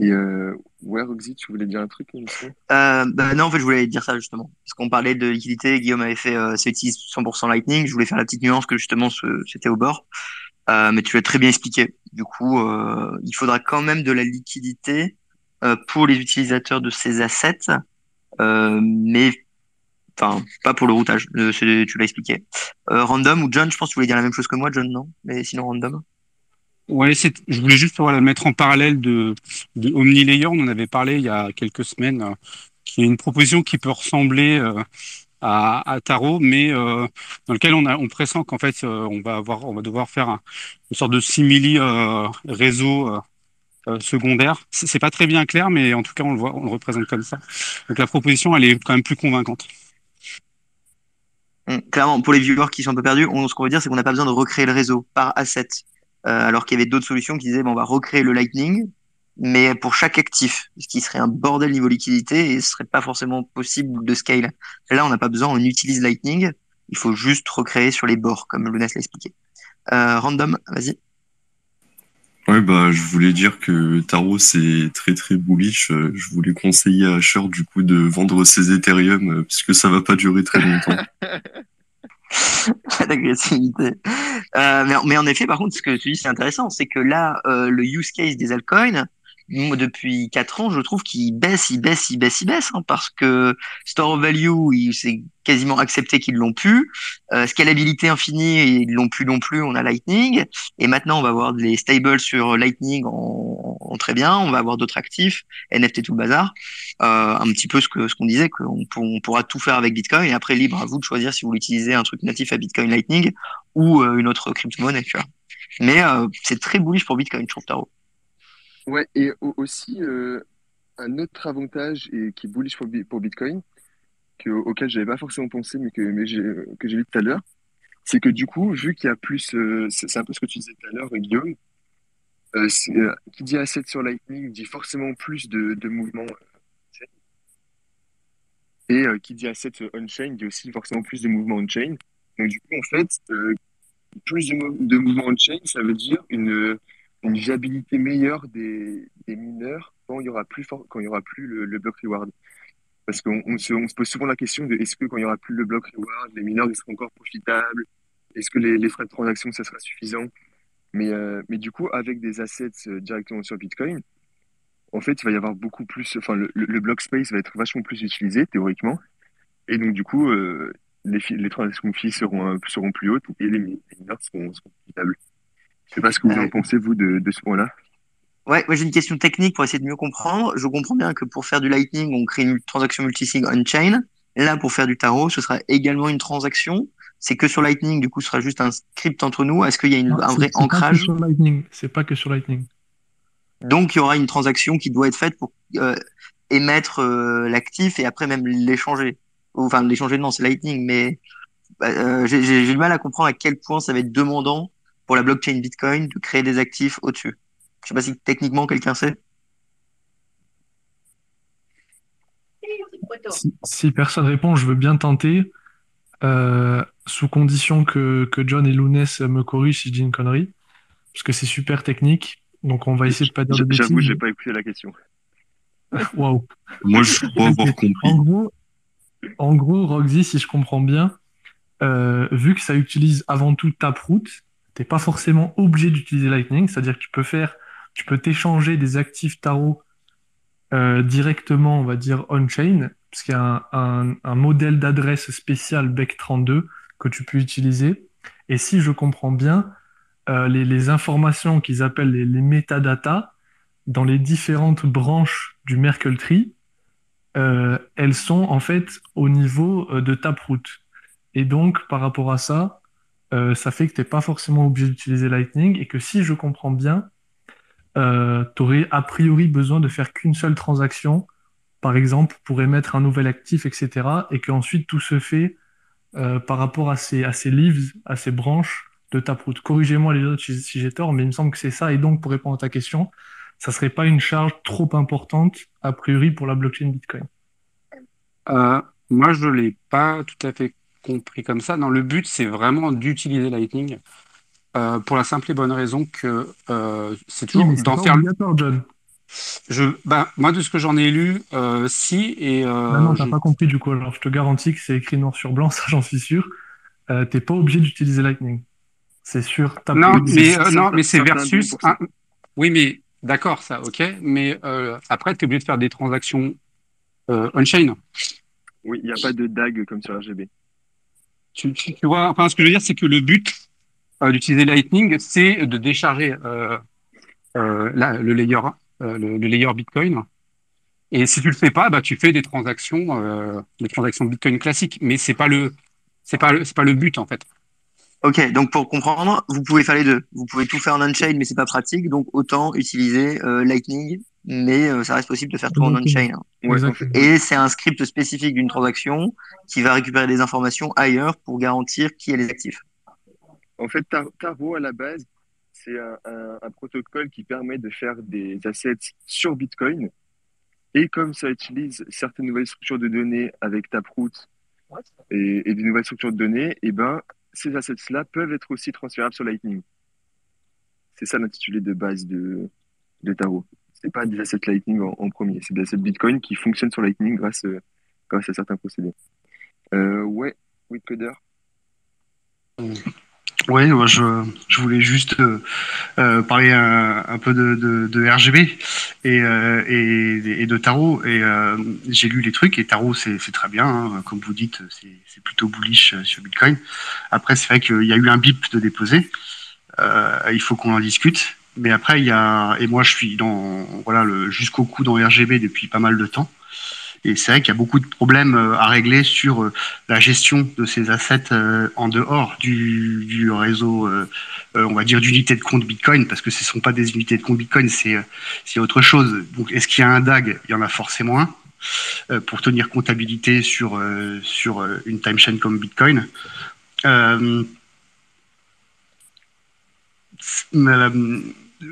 Et euh, ouais, Roxy, tu voulais dire un truc, Euh, bah non, en fait, je voulais dire ça justement. Parce qu'on parlait de liquidité, Guillaume avait fait, euh, ça utilise 100% Lightning. Je voulais faire la petite nuance que justement c'était au bord. Euh, mais tu l'as très bien expliqué. Du coup, euh, il faudra quand même de la liquidité euh, pour les utilisateurs de ces assets, mais enfin pas pour le routage. Tu l'as expliqué. Random ou John, je pense que tu voulais dire la même chose que moi, John, non? Mais sinon random. Ouais, je voulais juste voilà, mettre en parallèle de, de OmniLayer. On en avait parlé il y a quelques semaines, qui est une proposition qui peut ressembler à, à Taro, mais euh, dans lequel on, pressent qu'en fait, euh, on va devoir faire un- une sorte de simili euh, réseau secondaire. C'est pas très bien clair, mais en tout cas, on le voit, on le représente comme ça. Donc la proposition, elle est quand même plus convaincante. Hum, Clairement, pour les viewers qui sont un peu perdus, ce qu'on veut dire, c'est qu'on n'a pas besoin de recréer le réseau par asset. Alors qu'il y avait d'autres solutions qui disaient, bon, on va recréer le Lightning, mais pour chaque actif, ce qui serait un bordel niveau liquidité et ce serait pas forcément possible de scale. Là, on n'a pas besoin, on utilise Lightning, il faut juste recréer sur les bords, comme Lunas l'a expliqué. Euh, random, vas-y. Ouais, bah, je voulais dire que Taro, c'est très très bullish. Euh, Je voulais conseiller à Asher, du coup, de vendre ses Ethereum, euh, puisque ça va pas durer très longtemps. Pas d'agressivité. Euh, mais, mais en effet, par contre, ce que tu dis, c'est intéressant, c'est que là, euh, le use case des altcoins, depuis quatre ans, je trouve qu'il baisse, il baisse, il baisse, il baisse, hein, parce que store of value, c'est quasiment accepté qu'ils l'ont pu. Euh, scalabilité infinie, ils l'ont plus non plus. On a Lightning, et maintenant, on va avoir des stables sur Lightning en, en très bien. On va avoir d'autres actifs, NFT tout le bazar. Euh, un petit peu ce que ce qu'on disait, qu'on pour- on pourra tout faire avec Bitcoin, et après libre à vous de choisir si vous voulez utiliser un truc natif à Bitcoin Lightning ou euh, une autre crypto-monnaie, tu vois. Mais euh, c'est très bullish pour Bitcoin, je trouve. Ouais, et au- aussi, euh, un autre avantage et qui est bullish pour, Bi- pour Bitcoin, que, auquel j'avais pas forcément pensé, mais que, j'ai, que j'ai vu tout à l'heure, c'est que du coup, vu qu'il y a plus, euh, c'est un peu ce que tu disais tout à l'heure, Guillaume, euh, qui dit asset sur Lightning dit forcément plus de, de mouvements. euh, Et qui dit asset on-chain dit aussi forcément plus de mouvements on-chain. Donc du coup, en fait, plus de, de mouvements on-chain, ça veut dire une, une viabilité meilleure des, mineurs quand il y aura plus quand il y aura plus le, le block reward. Parce qu'on on se, pose souvent la question de est-ce que quand il y aura plus le block reward, les mineurs seront encore profitables? Est-ce que les, frais de transaction ça sera suffisant? Mais, euh, mais du coup, avec des assets euh, directement sur Bitcoin, en fait, il va y avoir beaucoup plus, enfin, le, le block space va être vachement plus utilisé théoriquement. Et donc, du coup, euh, les, les transactions fees seront, seront plus hautes et les mineurs seront, seront profitables. Je sais pas ce que vous en pensez, vous, de, de ce point-là. Ouais, moi j'ai une question technique pour essayer de mieux comprendre. Je comprends bien que pour faire du Lightning, on crée une transaction multisig on-chain. Là, pour faire du tarot, ce sera également une transaction. C'est que sur Lightning, du coup, ce sera juste un script entre nous. Est-ce qu'il y a une, Non, un vrai ancrage? C'est pas que sur Lightning. Donc, il y aura une transaction qui doit être faite pour euh, émettre euh, l'actif et après même l'échanger. Enfin, l'échanger, non, c'est Lightning, mais bah, euh, j'ai du mal à comprendre à quel point ça va être demandant pour la blockchain Bitcoin de créer des actifs au-dessus. Je sais pas si techniquement quelqu'un sait. Si, si personne répond, je veux bien tenter. Euh, sous condition que, que John et Lounès me corrigent si je dis une connerie, parce que c'est super technique. Donc on va essayer de pas dire de bêtises. J'avoue, j'ai pas écouté la question. Waouh. Moi, je crois avoir compris. En gros, en gros, Roxy, si je comprends bien, euh, vu que ça utilise avant tout Taproot, t'es pas forcément obligé d'utiliser Lightning, c'est-à-dire que tu peux faire, tu peux t'échanger des actifs tarot euh, directement, on va dire on-chain, parce qu'il y a un, modèle d'adresse spécial BEC32 que tu peux utiliser. Et si je comprends bien, euh, les, informations qu'ils appellent les, les métadatas dans les différentes branches du Merkle Tree, euh, elles sont en fait au niveau de Taproot. Et donc, par rapport à ça, euh, ça fait que tu n'es pas forcément obligé d'utiliser Lightning et que si je comprends bien, euh, tu aurais a priori besoin de faire qu'une seule transaction, par exemple, pour émettre un nouvel actif, etc. Et qu'ensuite tout se fait euh, par rapport à ces, à ces leaves, à ces branches de Taproot. Corrigez-moi les autres si, j'ai tort, mais il me semble que c'est ça. Et donc, pour répondre à ta question, ça serait pas une charge trop importante, a priori, pour la blockchain Bitcoin euh, Moi, je l'ai pas tout à fait compris comme ça. Non, le but, c'est vraiment d'utiliser Lightning euh, pour la simple et bonne raison que euh, c'est toujours oui, d'en faire. John. Je, bah, moi, de ce que j'en ai lu, euh, si. Et, bah non, t'as je... pas compris du coup. Alors, je te garantis que c'est écrit noir sur blanc, ça, j'en suis sûr. T'es pas obligé d'utiliser Lightning. C'est sûr. Non, mais, non, mais c'est versus. Un... Oui, mais d'accord, ça, ok. Mais après, tu es obligé de faire des transactions on-chain. Oui, il n'y a pas de DAG comme sur RGB. Tu, vois, enfin, ce que je veux dire, c'est que le but euh, d'utiliser Lightning, c'est de décharger euh, euh, le, layer, le, layer Bitcoin. Et si tu le fais pas, bah, tu fais des transactions, des transactions Bitcoin classiques. Mais c'est pas le, c'est pas le, c'est pas le but en fait. Ok, donc pour comprendre, vous pouvez faire les deux. Vous pouvez tout faire en on-chain, mais c'est pas pratique. Donc autant utiliser Lightning mais euh, ça reste possible de faire tout en on-chain. Ouais, et c'est un script spécifique d'une transaction qui va récupérer des informations ailleurs pour garantir qui est les actifs. En fait, Taro, à la base, c'est un, un, un, protocole qui permet de faire des assets sur Bitcoin. Et comme ça utilise certaines nouvelles structures de données avec Taproot et, et des nouvelles structures de données, et eh ben, ces assets-là peuvent être aussi transférables sur Lightning. C'est ça l'intitulé de base de, de Taro c'est pas des assets Lightning en, premier, c'est des assets Bitcoin qui fonctionnent sur Lightning grâce, euh, grâce à certains procédés. Euh, ouais, oui, coder. Oui, moi je, je voulais juste euh, euh, parler un, peu de, de, de RGB et, et, de tarot. Et j'ai lu les trucs et tarot c'est très bien, hein, comme vous dites, c'est plutôt bullish sur Bitcoin. Après, c'est vrai qu'il y a eu un bip de déposer. il faut qu'on en discute mais après, il y a, et moi je suis dans, voilà, jusqu'au cou dans RGB depuis pas mal de temps. Et c'est vrai qu'il y a beaucoup de problèmes euh, à régler sur euh, la gestion de ces assets euh, en dehors du, réseau, on va dire, d'unités de compte Bitcoin, parce que ce ne sont pas des unités de compte Bitcoin, c'est autre chose. Donc, est-ce qu'il y a un DAG? Il y en a forcément un pour tenir comptabilité sur, sur une time chain comme Bitcoin.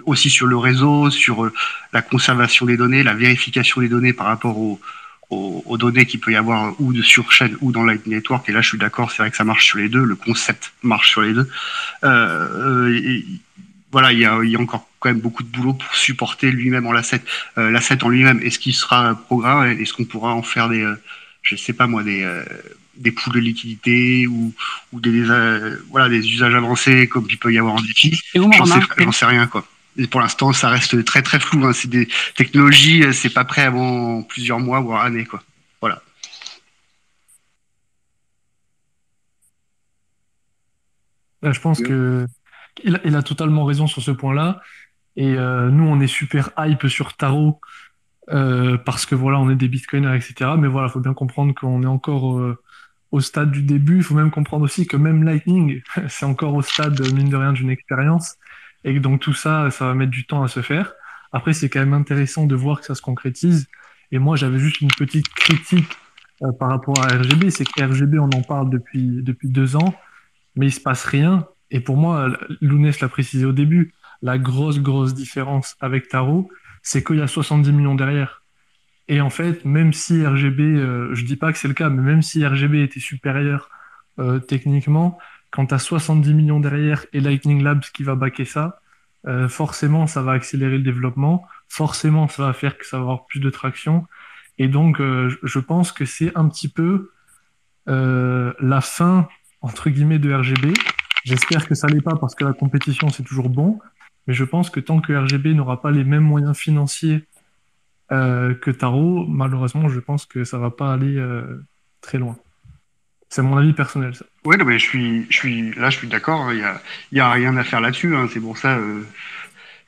Aussi sur le réseau, sur euh, la conservation des données, la vérification des données par rapport aux, aux, aux données qu'il peut y avoir ou de sur chaîne ou dans Lightning Network. Et là, je suis d'accord, c'est vrai que ça marche sur les deux, le concept marche sur les deux. Euh, et, voilà, il y, a, il y a encore quand même beaucoup de boulot pour supporter lui-même en l'asset. Euh, l'asset en lui-même, est-ce qu'il sera programme? Est-ce qu'on pourra en faire des, euh, je sais pas moi, des euh, des poules de liquidité ou, ou des, euh, voilà des usages avancés comme il peut y avoir en défi. J'en sais, sais, rien quoi. Et pour l'instant, ça reste très très flou. Hein. C'est des technologies, euh, c'est pas prêt avant plusieurs mois voire années quoi. Voilà. Là, je pense que il a, il a, totalement raison sur ce point-là. Et euh, nous, on est super hype sur Taro euh, parce que voilà, on est des bitcoiners, etc. Mais voilà, il faut bien comprendre qu'on est encore euh, au stade du début. Il faut même comprendre aussi que même Lightning, c'est encore au stade, mine de rien, d'une expérience. Et donc tout ça, ça va mettre du temps à se faire. Après, c'est quand même intéressant de voir que ça se concrétise. Et moi, j'avais juste une petite critique euh, par rapport à RGB. C'est que RGB, on en parle depuis, depuis deux ans, mais il se passe rien. Et pour moi, Lounès l'a précisé au début, la grosse, grosse différence avec Taro, c'est qu'il y a 70 millions derrière. Et en fait, même si RGB, euh, je dis pas que c'est le cas, mais même si RGB était supérieur euh, techniquement, quand tu as 70 millions derrière et Lightning Labs qui va backer ça, euh, forcément, ça va accélérer le développement. Forcément, ça va faire que ça va avoir plus de traction. Et donc, euh, je pense que c'est un petit peu euh, la fin, entre guillemets, de RGB. J'espère que ça l'est pas parce que la compétition, c'est toujours bon. Mais je pense que tant que RGB n'aura pas les mêmes moyens financiers que Taro, malheureusement, je pense que ça va pas aller très loin. C'est mon avis personnel, ça. Non, mais je suis, je suis, là, je suis d'accord. Il y a, a rien à faire là-dessus. Hein. C'est pour ça, euh,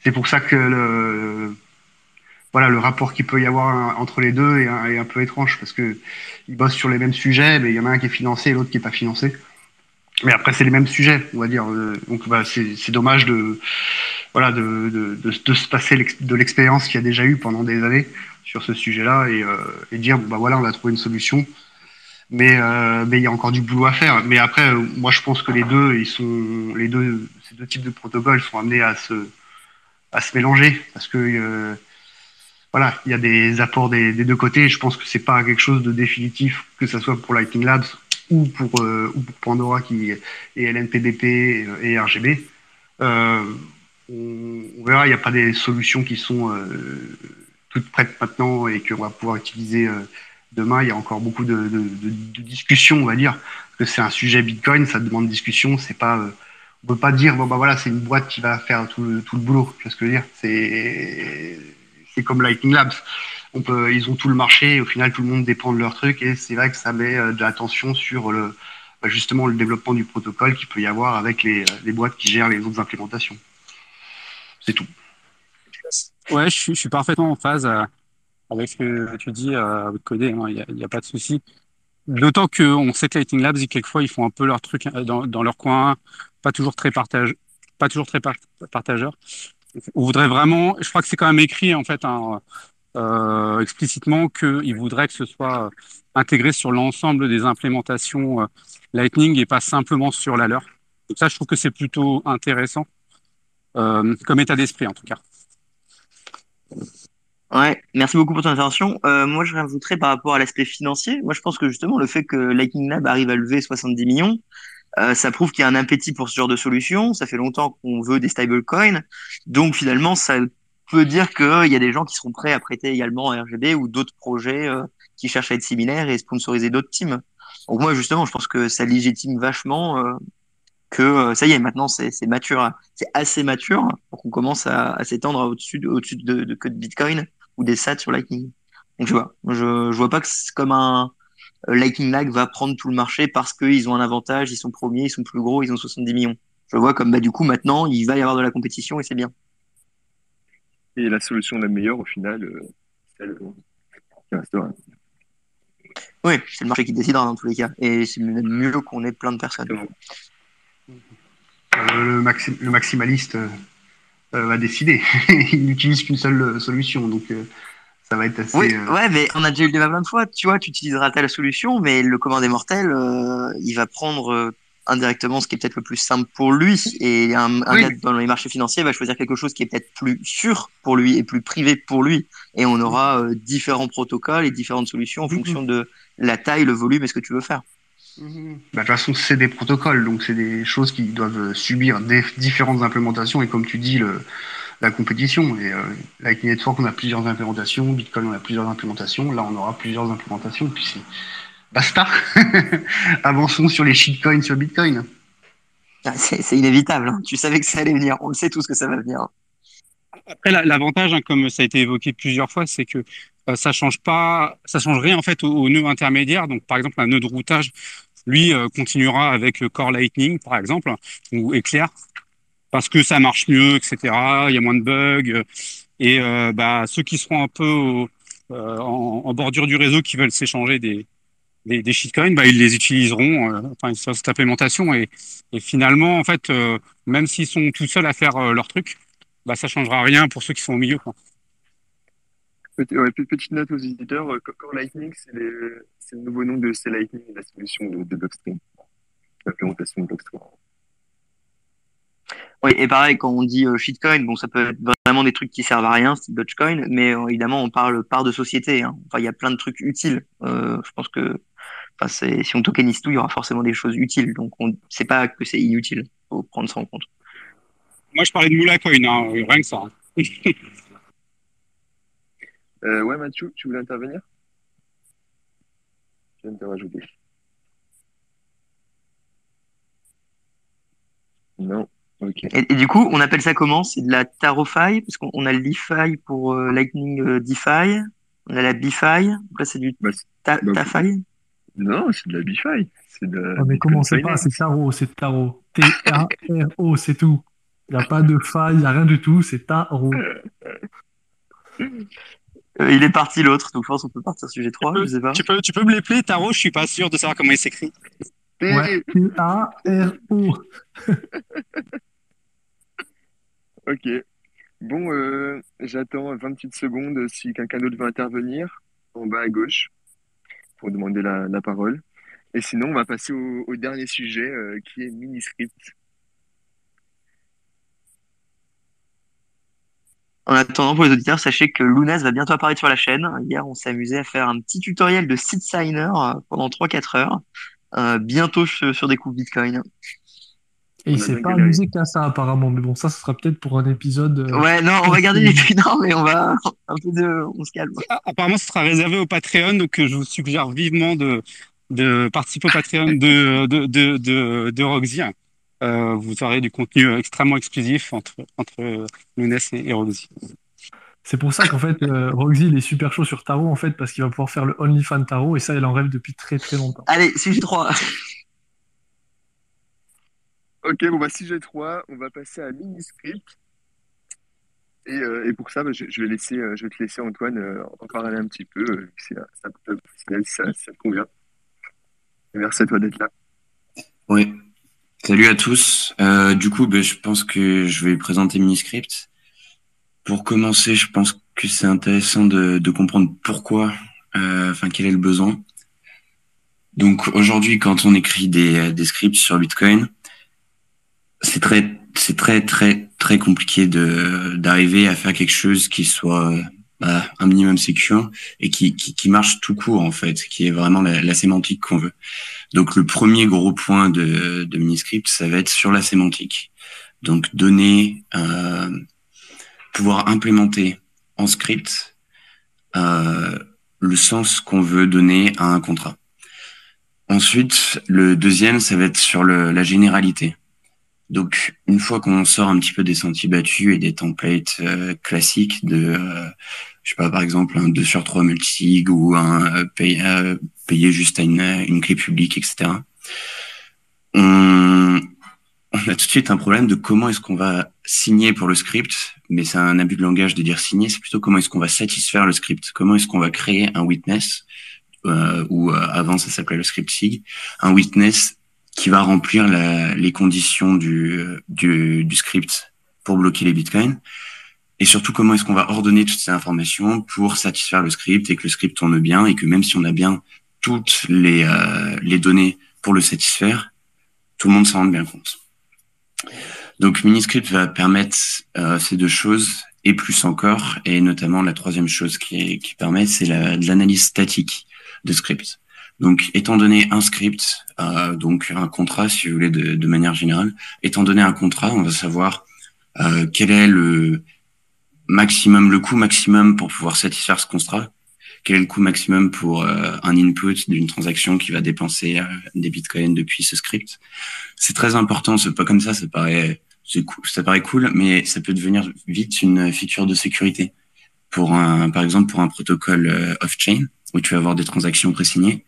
c'est pour ça que le, voilà, le rapport qu'il peut y avoir un- entre les deux est un, peu étrange parce que ils bossent sur les mêmes sujets, mais il y en a un qui est financé et l'autre qui est pas financé. Mais après, c'est les mêmes sujets, on va dire. Euh, Donc, bah, c'est dommage de, voilà, de, de, de, se passer de l'expérience qu'il y a déjà eu pendant des années sur ce sujet-là et, euh, et dire, bah voilà, on a trouvé une solution. Mais, euh, mais il y a encore du boulot à faire. Mais après, moi, je pense que les deux, ils sont, les deux, ces deux types de protocoles sont amenés à se, à se mélanger parce que, euh, voilà, il y a des apports des, deux côtés. Je pense que c'est pas quelque chose de définitif, que ce soit pour Lightning Labs ou pour, euh, ou pour Pandora qui est LNPDP et, et RGB. Euh, on, on verra, il n'y a pas des solutions qui sont euh, toutes prêtes maintenant et qu'on va pouvoir utiliser euh, demain. Il y a encore beaucoup de, discussions, on va dire, que c'est un sujet Bitcoin, ça demande discussion. C'est pas, euh, on peut pas dire bon bah voilà, c'est une boîte qui va faire tout le, boulot. Tu vois ce que je veux dire? C'est comme Lightning Labs. On peut, ils ont tout le marché. Au final, tout le monde dépend de leur truc et c'est vrai que ça met euh, de l'attention sur le bah, justement le développement du protocole qu'il peut y avoir avec les, boîtes qui gèrent les autres implémentations. C'est tout. Ouais, je suis, je suis parfaitement en phase euh, avec ce que tu dis, euh, avec Codé, il n'y a, pas de souci. D'autant qu'on sait que Lightning Labs, quelquefois, ils font un peu leur truc euh, dans, leur coin, pas toujours très partage, pas toujours très par- partageur. On voudrait vraiment, je crois que c'est quand même écrit en fait hein, euh, explicitement qu'ils voudraient que ce soit intégré sur l'ensemble des implémentations euh, Lightning et pas simplement sur la leur. Donc ça, je trouve que c'est plutôt intéressant euh, comme état d'esprit en tout cas. Ouais, merci beaucoup pour ton intervention. Euh, moi, je rajouterais par rapport à l'aspect financier. Moi, je pense que justement, le fait que Lightning Lab arrive à lever 70 millions, euh, ça prouve qu'il y a un appétit pour ce genre de solution. Ça fait longtemps qu'on veut des stablecoins. Donc, finalement, ça peut dire qu'il y a des gens qui seront prêts à prêter également à RGB ou d'autres projets euh, qui cherchent à être similaires et sponsoriser d'autres teams. Donc, moi, justement, je pense que ça légitime vachement euh, que euh, ça y est, maintenant, c'est mature. hein. C'est assez mature pour qu'on commence à, s'étendre au-dessus de, au-dessus de, de que de Bitcoin ou des sats sur Lightning. Donc, je vois, je, je vois pas que c'est comme un euh, Lightning Lag va prendre tout le marché parce qu'ils ont un avantage, ils sont premiers, ils sont plus gros, ils ont 70 millions. Je vois comme bah du coup maintenant il va y avoir de la compétition et c'est bien. Et la solution la meilleure, au final, euh, celle euh, qui restera. Oui, c'est le marché qui décidera dans tous les cas et c'est même mieux qu'on ait plein de personnes. Euh, le, maxi- le maximaliste euh, va décider. Il n'utilise qu'une seule euh, solution, donc euh, ça va être assez. Oui, euh, ouais, mais on a déjà eu le débat plein de fois. Tu vois, tu utiliseras telle solution, mais le commun des mortels, il va prendre indirectement ce qui est peut-être le plus simple pour lui. Et un, un Oui. gars dans les marchés financiers va choisir quelque chose qui est peut-être plus sûr pour lui et plus privé pour lui. Et on aura différents protocoles et différentes solutions en Mhm. fonction de la taille, le volume et ce que tu veux faire. Bah, de toute façon, c'est des protocoles, donc c'est des choses qui doivent subir des différentes implémentations et comme tu dis, le, la compétition. Et euh, Lightning Network, on a plusieurs implémentations, Bitcoin, on a plusieurs implémentations. Là, on aura plusieurs implémentations. Et puis c'est basta. Avançons sur les shitcoins sur Bitcoin. Ah, C'est inévitable. hein. Tu savais que ça allait venir. On le sait tous que ça va venir. Après, la- l'avantage, hein, comme ça a été évoqué plusieurs fois, c'est que euh, ça change pas, ça change rien en fait au, au nœud intermédiaire. Donc, par exemple, un nœud de routage, lui, euh, continuera avec le Core Lightning, par exemple, ou Éclair, parce que ça marche mieux, etc. Il y a moins de bugs. euh, Et euh, bah, ceux qui seront un peu euh, en, bordure du réseau, qui veulent s'échanger des, des, shitcoins, bah, ils les utiliseront, euh, enfin, cette implémentation. Et, finalement, en fait, euh, même s'ils sont tout seuls à faire euh, leur truc, bah, ça changera rien pour ceux qui sont au milieu. Ouais, pe- petite note aux éditeurs, euh, Core Lightning, c'est le nouveau nom de C Lightning, la solution de, de Blockstream, l'implémentation de Blockstream. Oui, et pareil, quand on dit euh, shitcoin, bon, ça peut être vraiment des trucs qui servent à rien, style Dogecoin, mais euh, évidemment, on parle part de société. hein. Enfin, il y a plein de trucs utiles. Euh, je pense que Enfin, si on tokenise tout, il y aura forcément des choses utiles. Donc, on sait pas que c'est inutile. Faut prendre ça en compte. Moi, je parlais de Moula Coin, hein, rien que ça. Euh, ouais, Mathieu, tu voulais intervenir? Je viens de te rajouter. Non. Ok. Et, et du coup, on appelle ça comment? C'est de la TaroFi, parce qu'on on a le DeFi pour euh, Lightning euh, DeFi. On a la BeFi. Là, c'est du Bah, ta, bah, TaFi. Non, c'est de la BiFi. C'est de Ah, mais comment c'est pas, c'est Taro, c'est Taro. T-A-R-O, c'est tout. Il n'y a pas de faille, il n'y a rien du tout, c'est Taro. Euh, il est parti l'autre, donc je pense qu'on peut partir sujet 3, je sais pas. Tu peux, tu peux me l'épeler, Taro, je suis pas sûr de savoir comment il s'écrit. Ouais, T-A-R-O. Ok. Bon, euh, j'attends 20 petites secondes si quelqu'un d'autre veut intervenir en bas à gauche pour demander la, la parole. Et sinon, on va passer au, au dernier sujet euh, qui est Miniscript. En attendant, pour les auditeurs, sachez que Lunas va bientôt apparaître sur la chaîne. Hier, on s'est amusé à faire un petit tutoriel de seed signer euh, pendant 3-4 heures. Euh, bientôt sur, sur des coups Bitcoin. Et il s'est pas amusé qu'à ça, apparemment. Mais bon, ça, ce sera peut-être pour un épisode. euh, Ouais, non, on va garder les trucs. Non, mais on va un peu de, on se calme. Ah, Apparemment, ce sera réservé au Patreon, donc je vous suggère vivement de, de participer au Patreon de, de, de, de, de Roxy. Euh, vous aurez du contenu extrêmement exclusif entre, entre Lunes et, et Roxy. C'est pour ça qu'en fait, euh, Roxy, il est super chaud sur Taro, en fait, parce qu'il va pouvoir faire le OnlyFans Taro, et ça, il en rêve depuis très très longtemps. Allez, sujet 3. Ok, bon, bah, sujet 3, on va passer à Miniscript. Et, euh, et pour ça, bah, je, je vais laisser, euh, je vais te laisser, Antoine, euh, en parler un petit peu. euh, C'est un peu professionnel, si ça, te convient. Merci à toi d'être là. Ouais. Salut à tous. Euh, du coup, ben, je pense que je vais présenter Miniscript. Pour commencer, je pense que c'est intéressant de, de comprendre pourquoi, euh, enfin quel est le besoin. Donc aujourd'hui, quand on écrit des, des scripts sur Bitcoin, c'est très, c'est très, très, très compliqué de d'arriver à faire quelque chose qui soit bah, un minimum secure et qui, qui, qui marche tout court en fait, qui est vraiment la, la sémantique qu'on veut. Donc le premier gros point de, de Miniscript, ça va être sur la sémantique. Donc donner, euh, pouvoir implémenter en script euh, le sens qu'on veut donner à un contrat. Ensuite, le deuxième, ça va être sur le, la généralité. Donc, une fois qu'on sort un petit peu des sentiers battus et des templates euh, classiques de, euh, je sais pas, par exemple, un 2 sur 3 multisig ou un euh, euh, payer juste à une, une clé publique, etc. On, on a tout de suite un problème de comment est-ce qu'on va signer pour le script, mais c'est un abus de langage de dire signer, c'est plutôt comment est-ce qu'on va satisfaire le script, comment est-ce qu'on va créer un witness, euh, ou euh, avant ça s'appelait le script SIG, un witness qui va remplir la, les conditions du, du, du script pour bloquer les bitcoins. Et surtout, comment est-ce qu'on va ordonner toutes ces informations pour satisfaire le script et que le script tourne bien et que même si on a bien toutes les, euh, les données pour le satisfaire, tout le monde s'en rend bien compte. Donc, Miniscript va permettre euh, ces deux choses et plus encore. Et notamment, la troisième chose qui, qui permet, c'est la, de l'analyse statique de script. Donc, étant donné un script, euh, donc un contrat, si vous voulez, de, de, manière générale, étant donné un contrat, on va savoir euh, quel est le maximum, le coût maximum pour pouvoir satisfaire ce contrat, quel est le coût maximum pour euh, un input d'une transaction qui va dépenser euh, des bitcoins depuis ce script. C'est très important, c'est pas comme ça, ça paraît, cool, ça paraît cool, mais ça peut devenir vite une feature de sécurité. Pour un, par exemple, pour un protocole euh, off-chain, où tu vas avoir des transactions présignées,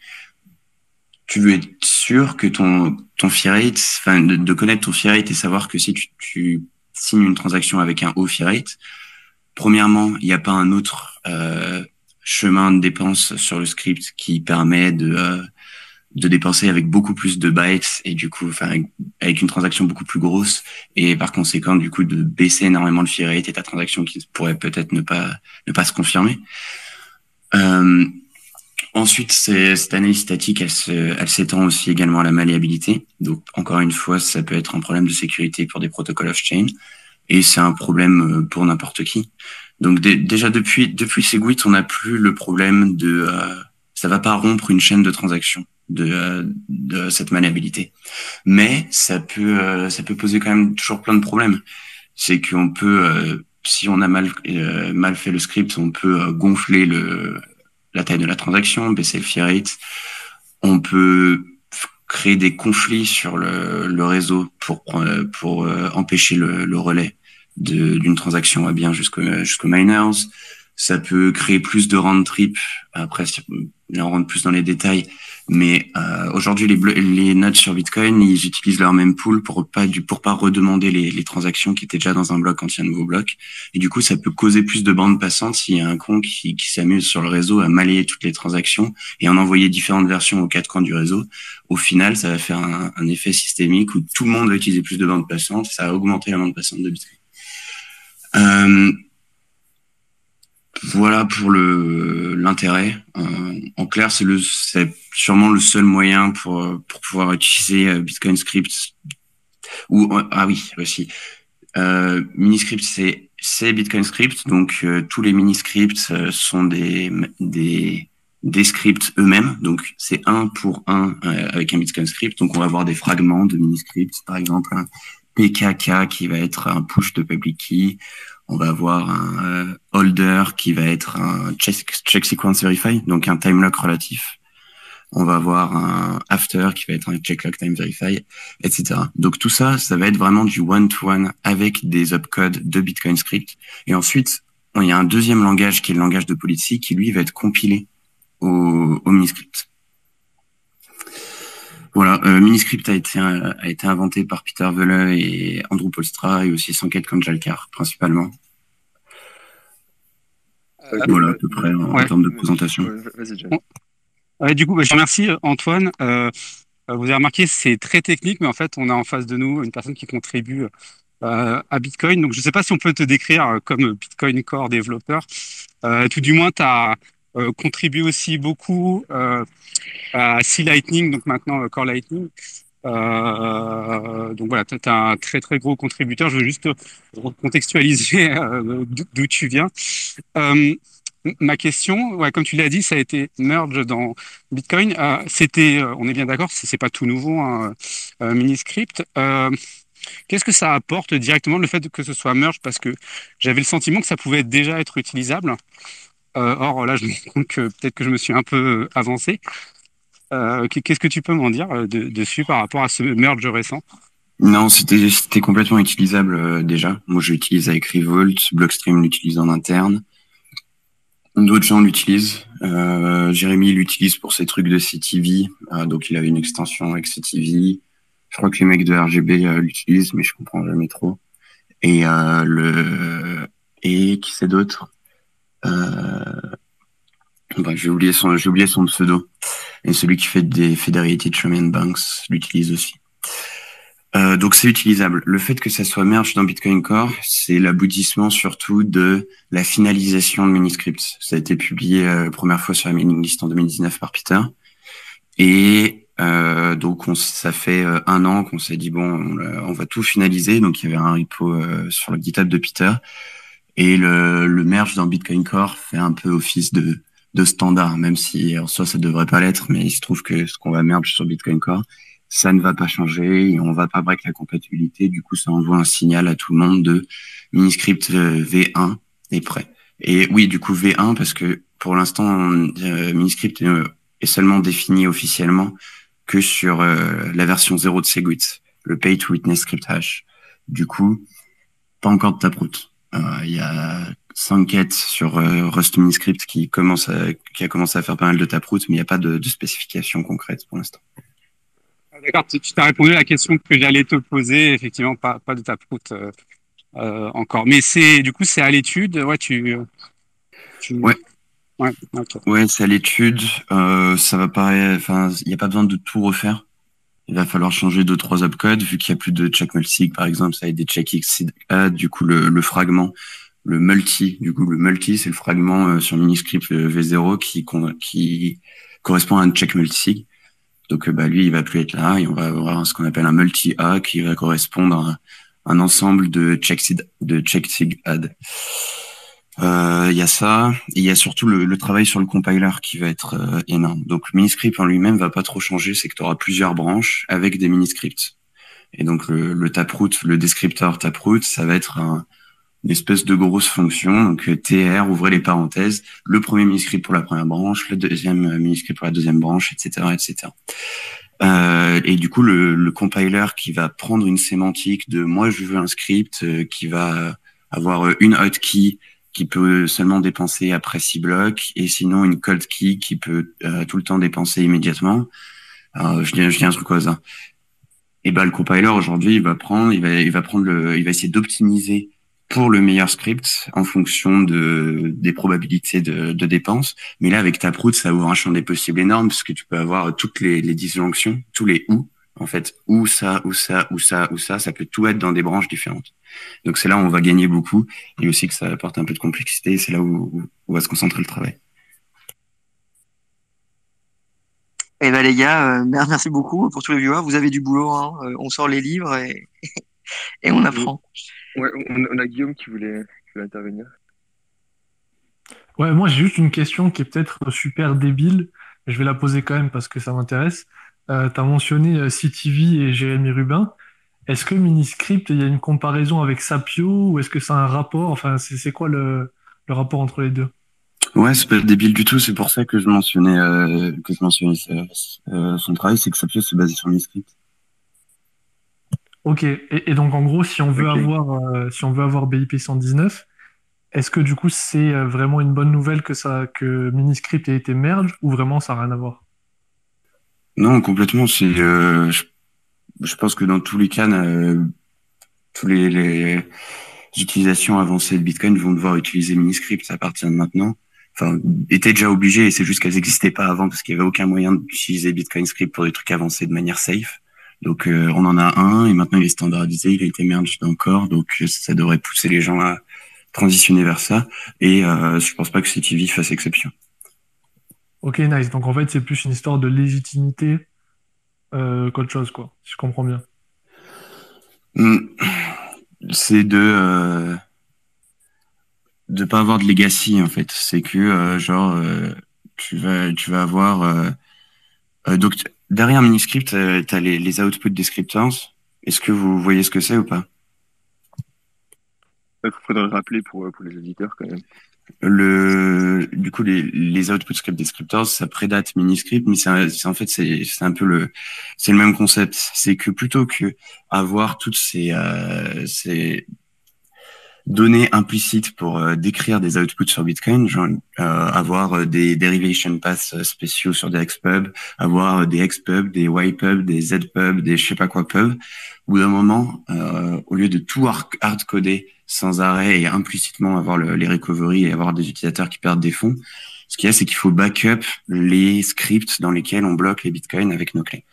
tu veux être sûr que ton, ton fee rate, enfin, de, connaître ton fee rate et savoir que si tu, tu signes une transaction avec un haut fee rate, premièrement, il n'y a pas un autre euh, chemin de dépense sur le script qui permet de, euh, de dépenser avec beaucoup plus de bytes et du coup, enfin, avec une transaction beaucoup plus grosse et par conséquent, du coup, de baisser énormément le fee rate et ta transaction qui pourrait peut-être ne pas, ne pas se confirmer. Euh, ensuite, cette analyse statique, elle, s'étend aussi également à la malléabilité. Donc, encore une fois, ça peut être un problème de sécurité pour des protocoles off-chain et c'est un problème pour n'importe qui. Donc, déjà depuis depuis Segwit, on n'a plus le problème de euh, ça va pas rompre une chaîne de transactions de, de cette maniabilité. Mais ça peut, ça peut poser quand même toujours plein de problèmes. C'est qu'on peut, si on a mal, mal fait le script, on peut gonfler le, la taille de la transaction, baisser le fee rate. On peut créer des conflits sur le, réseau pour, pour empêcher le, relais d'une transaction à bien jusqu'au jusqu'au miners. Ça peut créer plus de round trip. Après, on rentre plus dans les détails. Mais euh, aujourd'hui, les, nodes sur Bitcoin, ils utilisent leur même pool pour pas pour pas redemander les, transactions qui étaient déjà dans un bloc quand il y a un nouveau bloc. Et du coup, ça peut causer plus de bandes passantes s'il y a un con qui, s'amuse sur le réseau à malayer toutes les transactions et en envoyer différentes versions aux quatre coins du réseau. Au final, ça va faire un, un effet systémique où tout le monde va utiliser plus de bandes passantes. Ça va augmenter la bande passante de Bitcoin. Euh, voilà pour le l'intérêt. Euh, en clair, c'est le c'est sûrement le seul moyen pour pour pouvoir utiliser euh, Bitcoin Script. Ou ah oui aussi. Euh, Miniscript c'est c'est Bitcoin Script, donc euh, tous les mini-scripts sont des des des scripts eux-mêmes, donc c'est un pour un avec un Bitcoin Script. Donc on va avoir des fragments de mini-scripts, par exemple un PKK qui va être un push de public key on va avoir un euh, holder qui va être un check, sequence verify, donc un time lock relatif. On va avoir un after qui va être un check lock time verify, etc. Donc tout ça, ça va être vraiment du one-to-one avec des opcodes de Bitcoin Script. Et ensuite, il y a un deuxième langage qui est le langage de policy qui lui va être compilé au, au miniscript. Voilà, euh, Miniscript a été a été inventé par Peter Velle et Andrew Polstra et aussi Sanket Kanjalkar principalement. Euh, voilà à peu près en, termes de présentation. Ouais, du coup, bah, je remercie Antoine. Euh, vous avez remarqué, c'est très technique, mais en fait, on a en face de nous une personne qui contribue euh, à Bitcoin. Donc, je ne sais pas si on peut te décrire comme Bitcoin Core développeur. Euh, tout du moins, tu as euh, contribue aussi beaucoup euh, à Sea Lightning, donc maintenant euh, Core Lightning. Donc voilà, tu es un très très gros contributeur. Je veux juste contextualiser d'où tu viens. Ma question, comme tu l'as dit, ça a été merge dans Bitcoin. C'était, on est bien d'accord, c'est pas tout nouveau, un hein, Miniscript. Qu'est-ce que ça apporte directement le fait que ce soit merge? Parce que j'avais le sentiment que ça pouvait déjà être utilisable. Euh, or, là, je me rends compte que peut-être que je me suis un peu avancé. Euh, Qu'est-ce que tu peux m'en dire euh, de, dessus par rapport à ce merge récent? Non, c'était complètement utilisable euh, déjà. Moi, je l'utilise avec Revolt, Blockstream l'utilise en interne. D'autres gens l'utilisent. Euh, Jérémy l'utilise pour ses trucs de CTV, euh, donc il avait une extension avec CTV. Je crois que les mecs de RGB l'utilisent, mais je comprends jamais trop. Et le et qui c'est d'autre? euh, bah, j'ai oublié son, j'ai oublié son pseudo. Et celui qui fait des Fidelity Tremaine Banks l'utilise aussi. Euh, donc c'est utilisable. Le fait que ça soit merge dans Bitcoin Core, c'est l'aboutissement surtout de la finalisation de Miniscript. Ça a été publié euh, première fois sur la mailing list en 2019 par Peter. Et euh, donc on, ça fait euh, un an qu'on s'est dit bon, on, on, va tout finaliser. Donc il y avait un repo euh, sur le GitHub de Peter et le, merge dans Bitcoin Core fait un peu office de, standard, même si en soi ça devrait pas l'être, mais il se trouve que ce qu'on va merge sur Bitcoin Core, ça ne va pas changer et on va pas break la compatibilité. Du coup, ça envoie un signal à tout le monde de Miniscript euh, V1 est prêt. Et oui, du coup V1 parce que pour l'instant, euh, Miniscript est seulement défini officiellement que sur euh, la version 0 de Segwit, le Pay to Witness Script Hash. Du coup, pas encore de taproot. Euh, il y a cinq quêtes sur euh, Rust Miniscript qui commence à, qui a commencé à faire pas mal de taproot, mais il n'y a pas de, de spécification concrète pour l'instant. Ah, d'accord, tu t'as répondu à la question que j'allais te poser, effectivement, pas, pas de taproot euh, euh, encore. Mais c'est du coup c'est à l'étude, ouais, tu, tu... Ouais. Ouais, okay. ouais c'est à l'étude. Ça va paraître, enfin, il n'y a pas besoin de tout refaire il va falloir changer deux trois opcodes vu qu'il y a plus de check multisig par exemple ça va être des check add du coup le, fragment le multi du coup le multi c'est le fragment euh, sur miniscript euh, v0 qui correspond à un check multisig. Donc euh, bah lui il va plus être là et on va avoir ce qu'on appelle un multi a qui va correspondre à un ensemble de check de check sig add Il y a ça, il y a surtout le, le, travail sur le compiler qui va être euh, énorme. Donc Miniscript en lui-même va pas trop changer, c'est que tu auras plusieurs branches avec des miniscripts. Et donc le, le taproot, le descripteur taproot, ça va être un, une espèce de grosse fonction, donc euh, tr, ouvrez les parenthèses, le premier miniscript pour la première branche, le deuxième miniscript pour la deuxième branche, etc., etc. Euh, et du coup, le, le, compiler qui va prendre une sémantique de moi je veux un script euh, qui va avoir une hotkey qui peut seulement dépenser après six blocs et sinon une cold key qui peut euh, tout le temps dépenser immédiatement. Alors, je dis, je dis un truc au hasard. Et ben le compiler aujourd'hui, il va prendre, il va, il va prendre le, il va essayer d'optimiser pour le meilleur script en fonction de des probabilités de, de dépenses. Mais là, avec Taproot, ça ouvre un champ des possibles énorme parce que tu peux avoir toutes les, les disjonctions, tous les ou en fait, ou ça, ou ça, ou ça, ou ça, ça peut tout être dans des branches différentes. Donc c'est là où on va gagner beaucoup et aussi que ça apporte un peu de complexité. C'est là où, où, on va se concentrer le travail. Eh ben les gars, euh, merci beaucoup pour tous les viewers. Vous avez du boulot. Hein. Euh, on sort les livres et, et on apprend. Ouais, on, a Guillaume qui voulait, qui voulait intervenir. Ouais, moi j'ai juste une question qui est peut-être super débile, mais je vais la poser quand même parce que ça m'intéresse. Euh, tu as mentionné euh, CTV et Jérémy Rubin. Est-ce que Miniscript, il y a une comparaison avec Sapio ou est-ce que c'est un rapport? Enfin, c'est quoi le, le, rapport entre les deux? Ouais, c'est pas débile du tout. C'est pour ça que je mentionnais, euh, que je mentionnais euh, son travail, c'est que Sapio c'est basé sur Miniscript. Ok. Et, et, donc en gros, si on veut okay. avoir, euh, si on veut avoir BIP 119, est-ce que du coup c'est vraiment une bonne nouvelle que ça, que Miniscript ait été merge ou vraiment ça n'a rien à voir? Non, complètement. C'est, euh, je, pense que dans tous les cas, euh, tous les, les, utilisations avancées de Bitcoin vont devoir utiliser Miniscript à partir de maintenant. Enfin, étaient déjà obligés et c'est juste qu'elles n'existaient pas avant parce qu'il n'y avait aucun moyen d'utiliser Bitcoin Script pour des trucs avancés de manière safe. Donc, euh, on en a un et maintenant il est standardisé, il a été merged encore, donc ça devrait pousser les gens à transitionner vers ça. Et euh, je pense pas que CTV fasse exception. Ok, nice. Donc en fait, c'est plus une histoire de légitimité euh, qu'autre chose, quoi, si je comprends bien. Mmh. C'est de euh, de pas avoir de legacy en fait. C'est que euh, genre euh, tu vas tu vas avoir euh, donc derrière Miniscript, tu as les, les outputs descriptors. Est-ce que vous voyez ce que c'est ou pas? Il faudrait le rappeler pour, pour les éditeurs quand même le du coup les les output script descriptors ça prédate miniscript mais c'est en fait c'est un peu le c'est le même concept. C'est que plutôt que avoir toutes ces euh, ces données implicites pour euh, décrire des outputs sur Bitcoin, genre euh, avoir des derivation paths spéciaux sur des xpub, avoir des xpub, des ypub, des zpub, des je sais pas quoi pub, ou d'un moment, euh, au lieu de tout hard-coder sans arrêt et implicitement avoir le, les recovery et avoir des utilisateurs qui perdent des fonds, ce qu'il y a, c'est qu'il faut backup les scripts dans lesquels on bloque les bitcoins avec nos clés.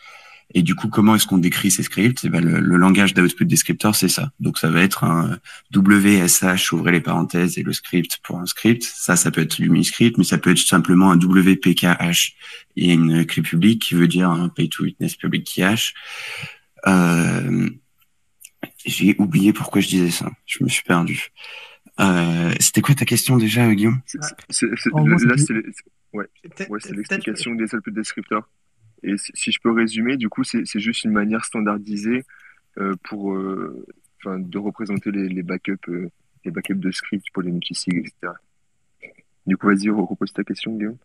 Et du coup, comment est-ce qu'on décrit ces scripts? Eh ben, le, le, langage d'output descriptor, c'est ça. Donc, ça va être un WSH, ouvrez les parenthèses, et le script pour un script. Ça, ça peut être du mini-script, mais ça peut être simplement un WPKH et une clé publique qui veut dire un Pay to Witness Public Key hash. Euh, j'ai oublié pourquoi je disais ça. Je me suis perdu. Euh, C'était quoi ta question déjà, Guillaume? C est, c est, Là, c'est ouais. ouais, l'explication des output descriptors. Et si je peux résumer, du coup, c'est juste une manière standardisée euh, pour, euh, de représenter les, les backups, euh, les backups de script pour les multisigs, etc. Du coup, vas-y, repose ta question, Guillaume.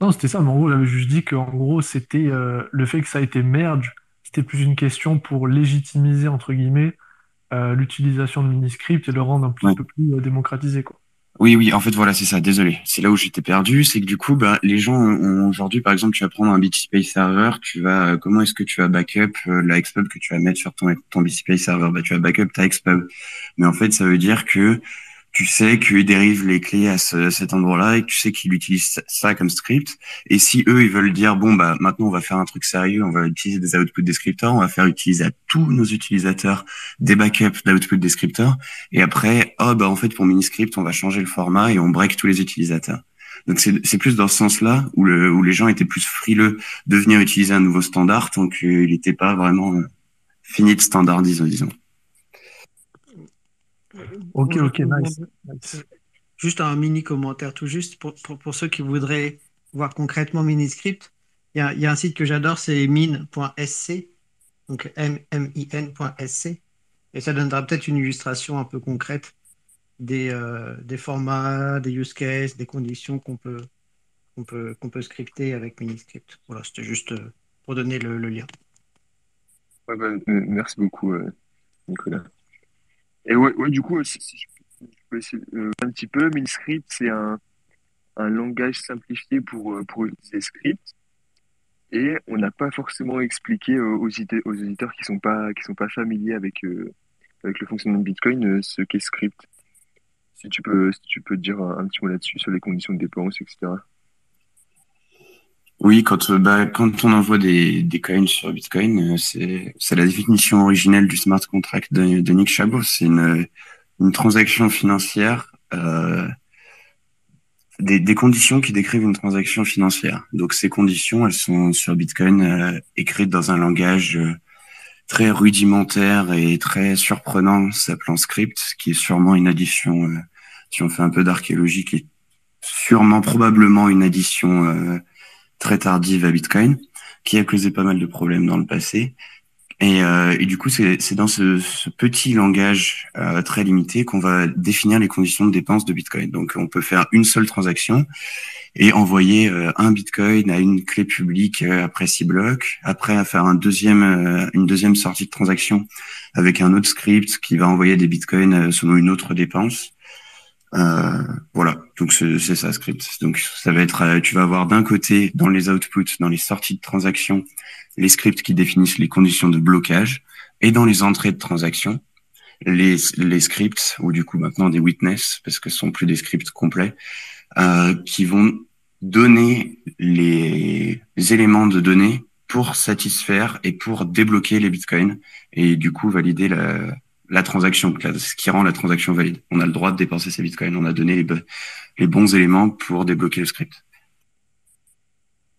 Non, c'était ça, mais en gros, j'avais juste dit qu'en gros, c'était euh, le fait que ça a été merge, c'était plus une question pour légitimiser, entre guillemets, euh, l'utilisation de Miniscript et le rendre un petit ouais. peu plus euh, démocratisé, quoi. Oui, oui, en fait, voilà, c'est ça. Désolé. C'est là où j'étais perdu. C'est que du coup, bah, les gens ont aujourd'hui, par exemple, tu vas prendre un BTPay server, tu vas, euh, comment est-ce que tu vas backup euh, la Xpub que tu vas mettre sur ton, ton BTPay server? Bah, tu vas backup ta Xpub. Mais en fait, ça veut dire que tu sais qu'ils dérivent les clés à ce, cet endroit-là et tu sais qu'ils utilisent ça comme script. Et si eux, ils veulent dire, bon, bah, maintenant, on va faire un truc sérieux, on va utiliser des output descriptors, on va faire utiliser à tous nos utilisateurs des backups d'output descriptors. Et après, oh, bah, en fait, pour Miniscript, on va changer le format et on break tous les utilisateurs. Donc, c'est plus dans ce sens-là où, le, où les gens étaient plus frileux de venir utiliser un nouveau standard tant qu'il n'était pas vraiment fini de standardiser, disons. Ok, ok, On- nice. Juste un mini commentaire, tout juste pour, pour, pour ceux qui voudraient voir concrètement Miniscript. Il y a, il y a un site que j'adore, c'est min.sc, donc m-m-i-n.sc, et ça donnera peut-être une illustration un peu concrète des, euh, des formats, des use cases, des conditions qu'on peut, qu'on peut, qu'on peut scripter avec Miniscript. Voilà, c'était juste euh, pour donner le, le lien. Ouais, bah, euh, merci beaucoup, euh, Nicolas. Et ouais, ouais, du coup, si, je peux euh, un petit peu, Minscript, c'est un, un langage simplifié pour, euh, pour utiliser script. Et on n'a pas forcément expliqué euh, aux, aux auditeurs qui sont pas, sont pas familiers avec, avec le fonctionnement de Bitcoin ce qu'est script. Si tu peux, si tu peux dire un petit mot là-dessus sur les conditions de dépense, etc. Oui, quand, euh, bah, quand on envoie des, des coins sur Bitcoin, euh, c'est, la définition originelle du smart contract de, Nick Chabot. C'est une, une transaction financière, euh, des, des conditions qui décrivent une transaction financière. Donc ces conditions, elles sont sur Bitcoin euh, écrites dans un langage euh, très rudimentaire et très surprenant, s'appelant script, qui est sûrement une addition, si on fait un peu d'archéologie, qui est sûrement probablement une addition très tardive à Bitcoin, qui a causé pas mal de problèmes dans le passé. Et, euh, du coup, c'est dans ce, ce petit langage euh, très limité qu'on va définir les conditions de dépense de Bitcoin. Donc, on peut faire une seule transaction et envoyer euh, un Bitcoin à une clé publique euh, après six blocs. Après, à faire un deuxième, euh, une deuxième sortie de transaction avec un autre script qui va envoyer des Bitcoins euh, selon une autre dépense. Euh, voilà, donc c'est ça script. Donc ça va être, euh, tu vas avoir d'un côté dans les outputs, dans les sorties de transaction, les scripts qui définissent les conditions de blocage, et dans les entrées de transaction, les, les scripts ou du coup maintenant des witness parce que ce sont plus des scripts complets euh, qui vont donner les éléments de données pour satisfaire et pour débloquer les bitcoins et du coup valider la, la transaction, ce qui rend la transaction valide. On a le droit de dépenser ces bitcoins. On a donné les, bo- les bons éléments pour débloquer le script.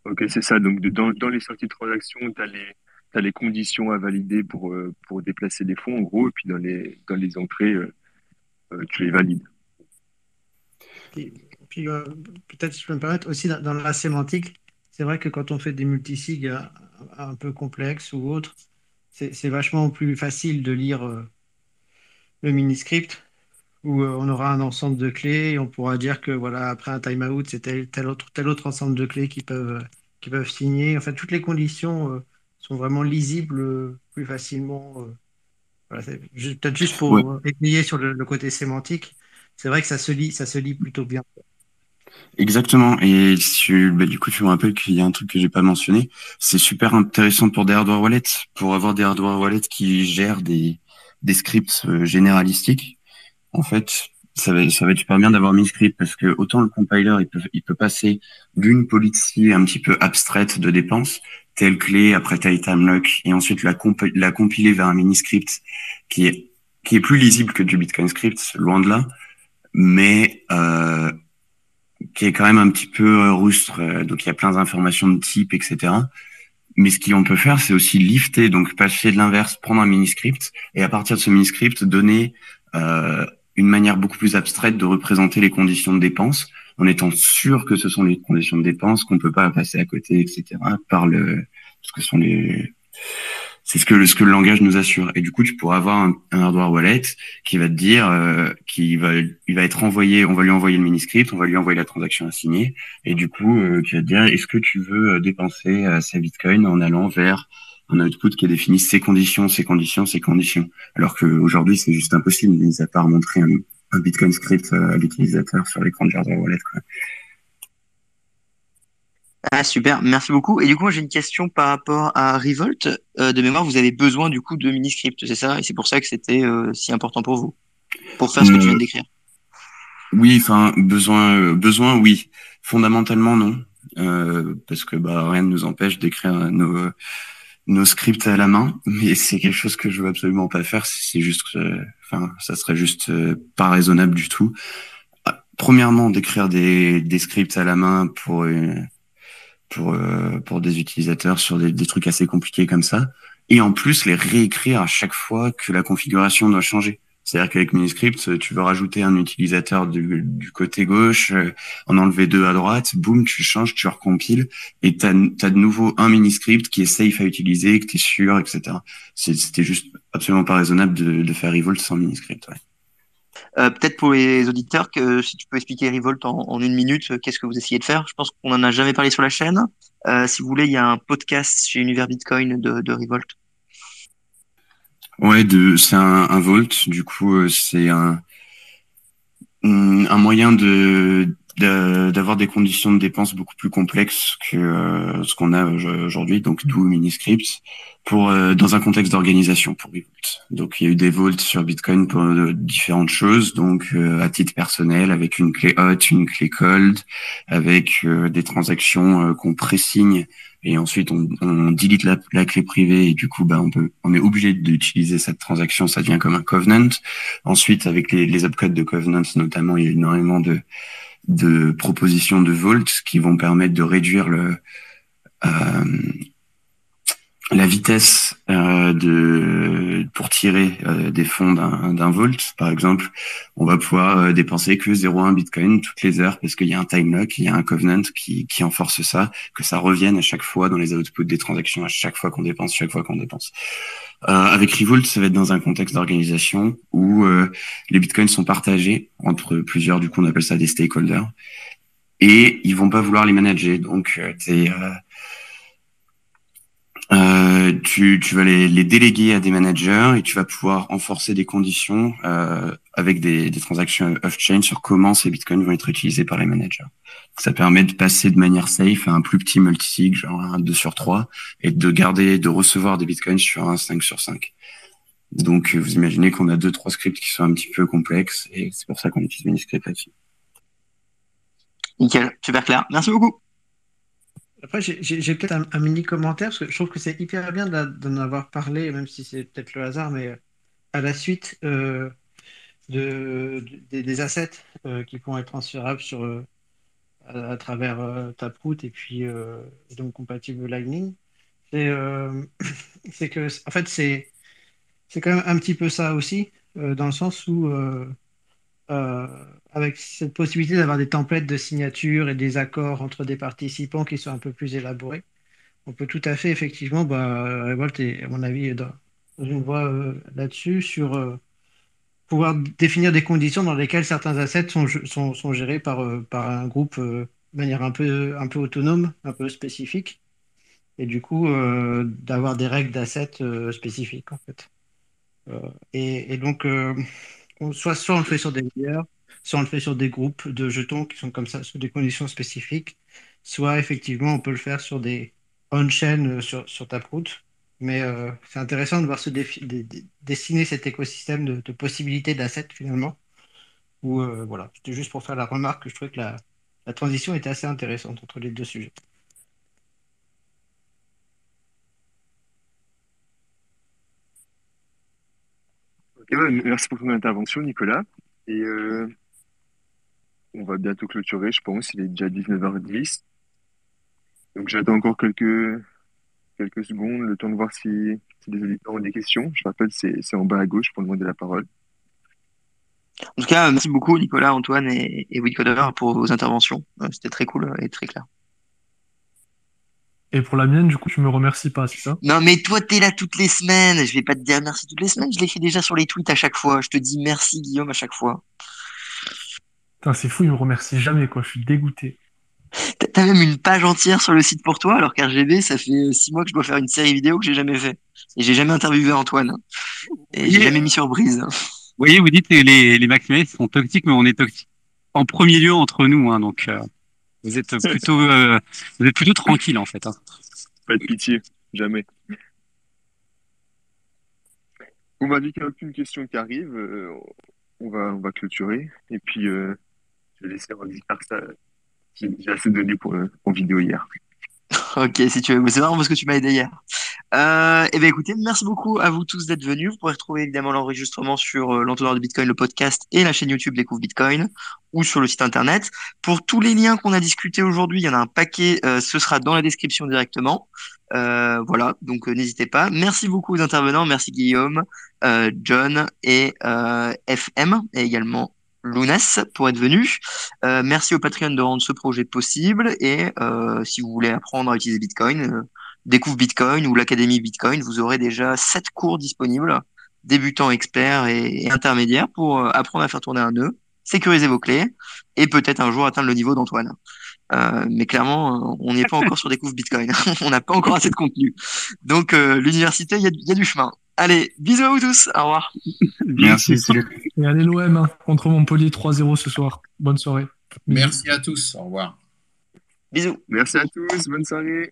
Ok, c'est ça. Donc, dans, dans les sorties de transaction, tu as les, t'as les conditions à valider pour, euh, pour déplacer les fonds, en gros, et puis dans les, dans les entrées, euh, euh, tu les valides. Et puis, euh, peut-être, si je peux me permettre, aussi dans, dans la sémantique, c'est vrai que quand on fait des multisigs euh, un peu complexes ou autres, c'est c'est vachement plus facile de lire euh, le mini-script où euh, on aura un ensemble de clés et on pourra dire que voilà, après un timeout, c'est tel, tel autre, tel autre ensemble de clés qui peuvent, qui peuvent signer. Enfin, toutes les conditions euh, sont vraiment lisibles euh, plus facilement. euh. Voilà, peut-être juste pour Ouais. euh, étayer sur le, le côté sémantique. C'est vrai que ça se lit, ça se lit plutôt bien. Exactement. Et tu, bah, du coup, tu me rappelles qu'il y a un truc que j'ai pas mentionné. C'est super intéressant pour des hardware wallets, pour avoir des hardware wallets qui gèrent des, des scripts euh, généralistiques. En fait, ça va, ça va être super bien d'avoir mis script parce que autant le compiler, il peut, il peut passer d'une policy un petit peu abstraite de dépenses, telle clé, après tel time lock, et ensuite la, la compiler vers un mini script qui est, qui est plus lisible que du Bitcoin script, loin de là. Mais, euh, qui est quand même un petit peu euh, rustre, donc il y a plein d'informations de type, etc. Mais ce qu'on peut faire, c'est aussi lifter, donc passer de l'inverse, prendre un mini-script, et à partir de ce mini-script, donner euh, une manière beaucoup plus abstraite de représenter les conditions de dépense, en étant sûr que ce sont les conditions de dépense, qu'on peut pas passer à côté, etc. par le, parce que ce sont les, c'est ce que le, ce que le langage nous assure. Et du coup, tu pourras avoir un, hardware wallet qui va te dire, euh, qui va, être envoyé, on va lui envoyer le mini-script, on va lui envoyer la transaction à signer, et du coup, euh, qui va te dire, est-ce que tu veux euh, dépenser euh, ces bitcoins en allant vers un output qui définit ces conditions, ces conditions, ces conditions? Alors qu'aujourd'hui, c'est juste impossible, mis à part montrer un, un bitcoin script euh, à l'utilisateur sur l'écran de hardware wallet. Ah, super, merci beaucoup. Et du coup, j'ai une question par rapport à Revolt. Euh, de mémoire, vous avez besoin du coup de mini-script, c'est ça? Et c'est pour ça que c'était euh, si important pour vous, pour faire ce que tu viens décrire. Oui, enfin besoin, euh, besoin, oui. Fondamentalement, non, euh, parce que bah rien ne nous empêche d'écrire nos scripts à la main, mais c'est quelque chose que je veux absolument pas faire. C'est juste, euh, enfin, ça serait juste euh, pas raisonnable du tout. Ah, Premièrement, d'écrire des des scripts à la main pour euh, pour euh, pour des utilisateurs sur des, des trucs assez compliqués comme ça, et en plus les réécrire à chaque fois que la configuration doit changer. C'est-à-dire qu'avec Miniscript, tu veux rajouter un utilisateur du, du côté gauche, euh, en enlever deux à droite, boum, tu changes, tu recompiles, et tu as, de nouveau un Miniscript qui est safe à utiliser, que tu es sûr, etc. C'était juste absolument pas raisonnable de, de faire Revolt sans Miniscript. Ouais. Euh, Peut-être pour les auditeurs, que si tu peux expliquer Revolt en, une minute, euh, qu'est-ce que vous essayez de faire? Je pense qu'on en a jamais parlé sur la chaîne. Euh, si vous voulez, il y a un podcast chez Univers Bitcoin de, de Revolt. Ouais, c'est un, Vault. Du coup, c'est un moyen de d'avoir des conditions de dépenses beaucoup plus complexes que euh, ce qu'on a aujourd'hui, donc d'où Miniscript, pour euh, dans un contexte d'organisation pour Revolt. Donc il y a eu des vaults sur Bitcoin pour différentes choses, donc à titre personnel avec une clé hot, une clé cold, avec des transactions qu'on présigne et ensuite on, on delete la, la, clé privée et du coup bah on peut on est obligé d'utiliser cette transaction ça devient comme un covenant ensuite avec les, les upcodes de covenant notamment il y a énormément de de propositions de Vault qui vont permettre de réduire le euh, la vitesse euh, de pour tirer euh, des fonds d'un volt, par exemple, on va pouvoir dépenser que 0,1 Bitcoin toutes les heures parce qu'il y a un time lock, il y a un covenant qui, qui enforce ça, que ça revienne à chaque fois dans les outputs des transactions, à chaque fois qu'on dépense, chaque fois qu'on dépense. Euh, avec Revolt, ça va être dans un contexte d'organisation où euh, les Bitcoins sont partagés entre plusieurs, du coup on appelle ça des stakeholders, et ils vont pas vouloir les manager. Donc, c'est tu, vas les, déléguer à des managers et tu vas pouvoir enforcer des conditions euh, avec des, des transactions off-chain sur comment ces bitcoins vont être utilisés par les managers. Ça permet de passer de manière safe à un plus petit multisig, genre un 2 sur 3, et de garder, de recevoir des bitcoins sur un 5 sur 5. Donc, vous imaginez qu'on a deux, trois scripts qui sont un petit peu complexes et c'est pour ça qu'on utilise Miniscript là-dessus. Nickel, super clair. Merci beaucoup. Après, j'ai peut-être un, mini commentaire, parce que je trouve que c'est hyper bien d'en avoir parlé, même si c'est peut-être le hasard, mais à la suite euh, de, de, des assets euh, qui pourront être transférables euh, à, travers euh, Taproot et puis euh, donc compatible Lightning. C'est que, en fait, c'est quand même un petit peu ça aussi, dans le sens où euh, avec cette possibilité d'avoir des templates de signature et des accords entre des participants qui sont un peu plus élaborés, on peut tout à fait, effectivement, bah, est, à mon avis, dans, une voie euh, là-dessus, sur euh, pouvoir définir des conditions dans lesquelles certains assets sont, sont, gérés par, euh, par un groupe de manière un peu, un peu autonome, un peu spécifique, et du coup, d'avoir des règles d'assets spécifiques, en fait. Et, donc, soit, soit on le fait sur des layers, soit on le fait sur des groupes de jetons qui sont comme ça, sous des conditions spécifiques, soit effectivement on peut le faire sur des on-chain euh, sur, sur Taproot. Mais euh, c'est intéressant de voir se dessiner cet écosystème de, possibilités d'assets finalement. Euh, voilà, c'était juste pour faire la remarque que je trouvais que la, transition était assez intéressante entre les deux sujets. merci pour ton intervention, Nicolas. On va bientôt clôturer, je pense. Il est déjà 19h10. Donc j'attends encore quelques, quelques secondes, le temps de voir si, si les auditeurs ont des questions. Je rappelle, c'est en bas à gauche pour demander la parole. En tout cas, merci beaucoup, Nicolas, Antoine et, et Coder pour vos interventions. Euh, c'était très cool et très clair. Et pour la mienne, du coup, tu me remercies pas, c'est ça? Non, mais toi, t'es là toutes les semaines. Je vais pas te dire merci toutes les semaines. Je l'écris déjà sur les tweets à chaque fois. Je te dis merci, Guillaume, à chaque fois. Putain, c'est fou, il me remercie jamais, quoi. Je suis dégoûté. T'as même une page entière sur le site pour toi, alors qu'RGB, ça fait six mois que je dois faire une série vidéo que j'ai jamais fait. Et j'ai jamais interviewé Antoine. Et j'ai jamais mis sur brise. Vous voyez, vous dites que les, les maximalistes sont toxiques, mais on est toxiques en premier lieu entre nous, hein, donc. Euh... Vous êtes plutôt, euh, vous êtes plutôt tranquille en fait. Hein. Pas de pitié, jamais. On m'a dit qu'il n'y a aucune question qui arrive. Euh, on va, on va clôturer. Et puis, euh, je vais laisser faire ça. J'ai assez donné pour, en vidéo hier. Ok, si tu veux. C'est marrant parce que tu m'as aidé hier. Euh, et bien écoutez, merci beaucoup à vous tous d'être venus. Vous pourrez retrouver évidemment l'enregistrement sur euh, l'entonnoir de Bitcoin, le podcast et la chaîne YouTube Découvre Bitcoin ou sur le site internet. Pour tous les liens qu'on a discutés aujourd'hui, il y en a un paquet, euh, ce sera dans la description directement. Euh, voilà, donc euh, n'hésitez pas. Merci beaucoup aux intervenants. Merci Guillaume, euh, John et euh, FM et également Lounès pour être venu. Euh, merci au Patreon de rendre ce projet possible et euh, si vous voulez apprendre à utiliser Bitcoin, euh, découvre Bitcoin ou l'Académie Bitcoin, vous aurez déjà sept cours disponibles, débutants, experts et, intermédiaires pour euh, apprendre à faire tourner un nœud, sécuriser vos clés et peut-être un jour atteindre le niveau d'Antoine. Euh, mais clairement, euh, on n'est pas encore sur Découvre Bitcoin. on n'a pas encore assez de contenu. Donc, euh, l'université, il y a, il y a du chemin. Allez, bisous à vous tous. Au revoir. Merci. Et allez l'OM hein, contre Montpellier 3-0 ce soir. Bonne soirée. Merci à tous. Au revoir. Bisous. Merci à tous. Bonne soirée.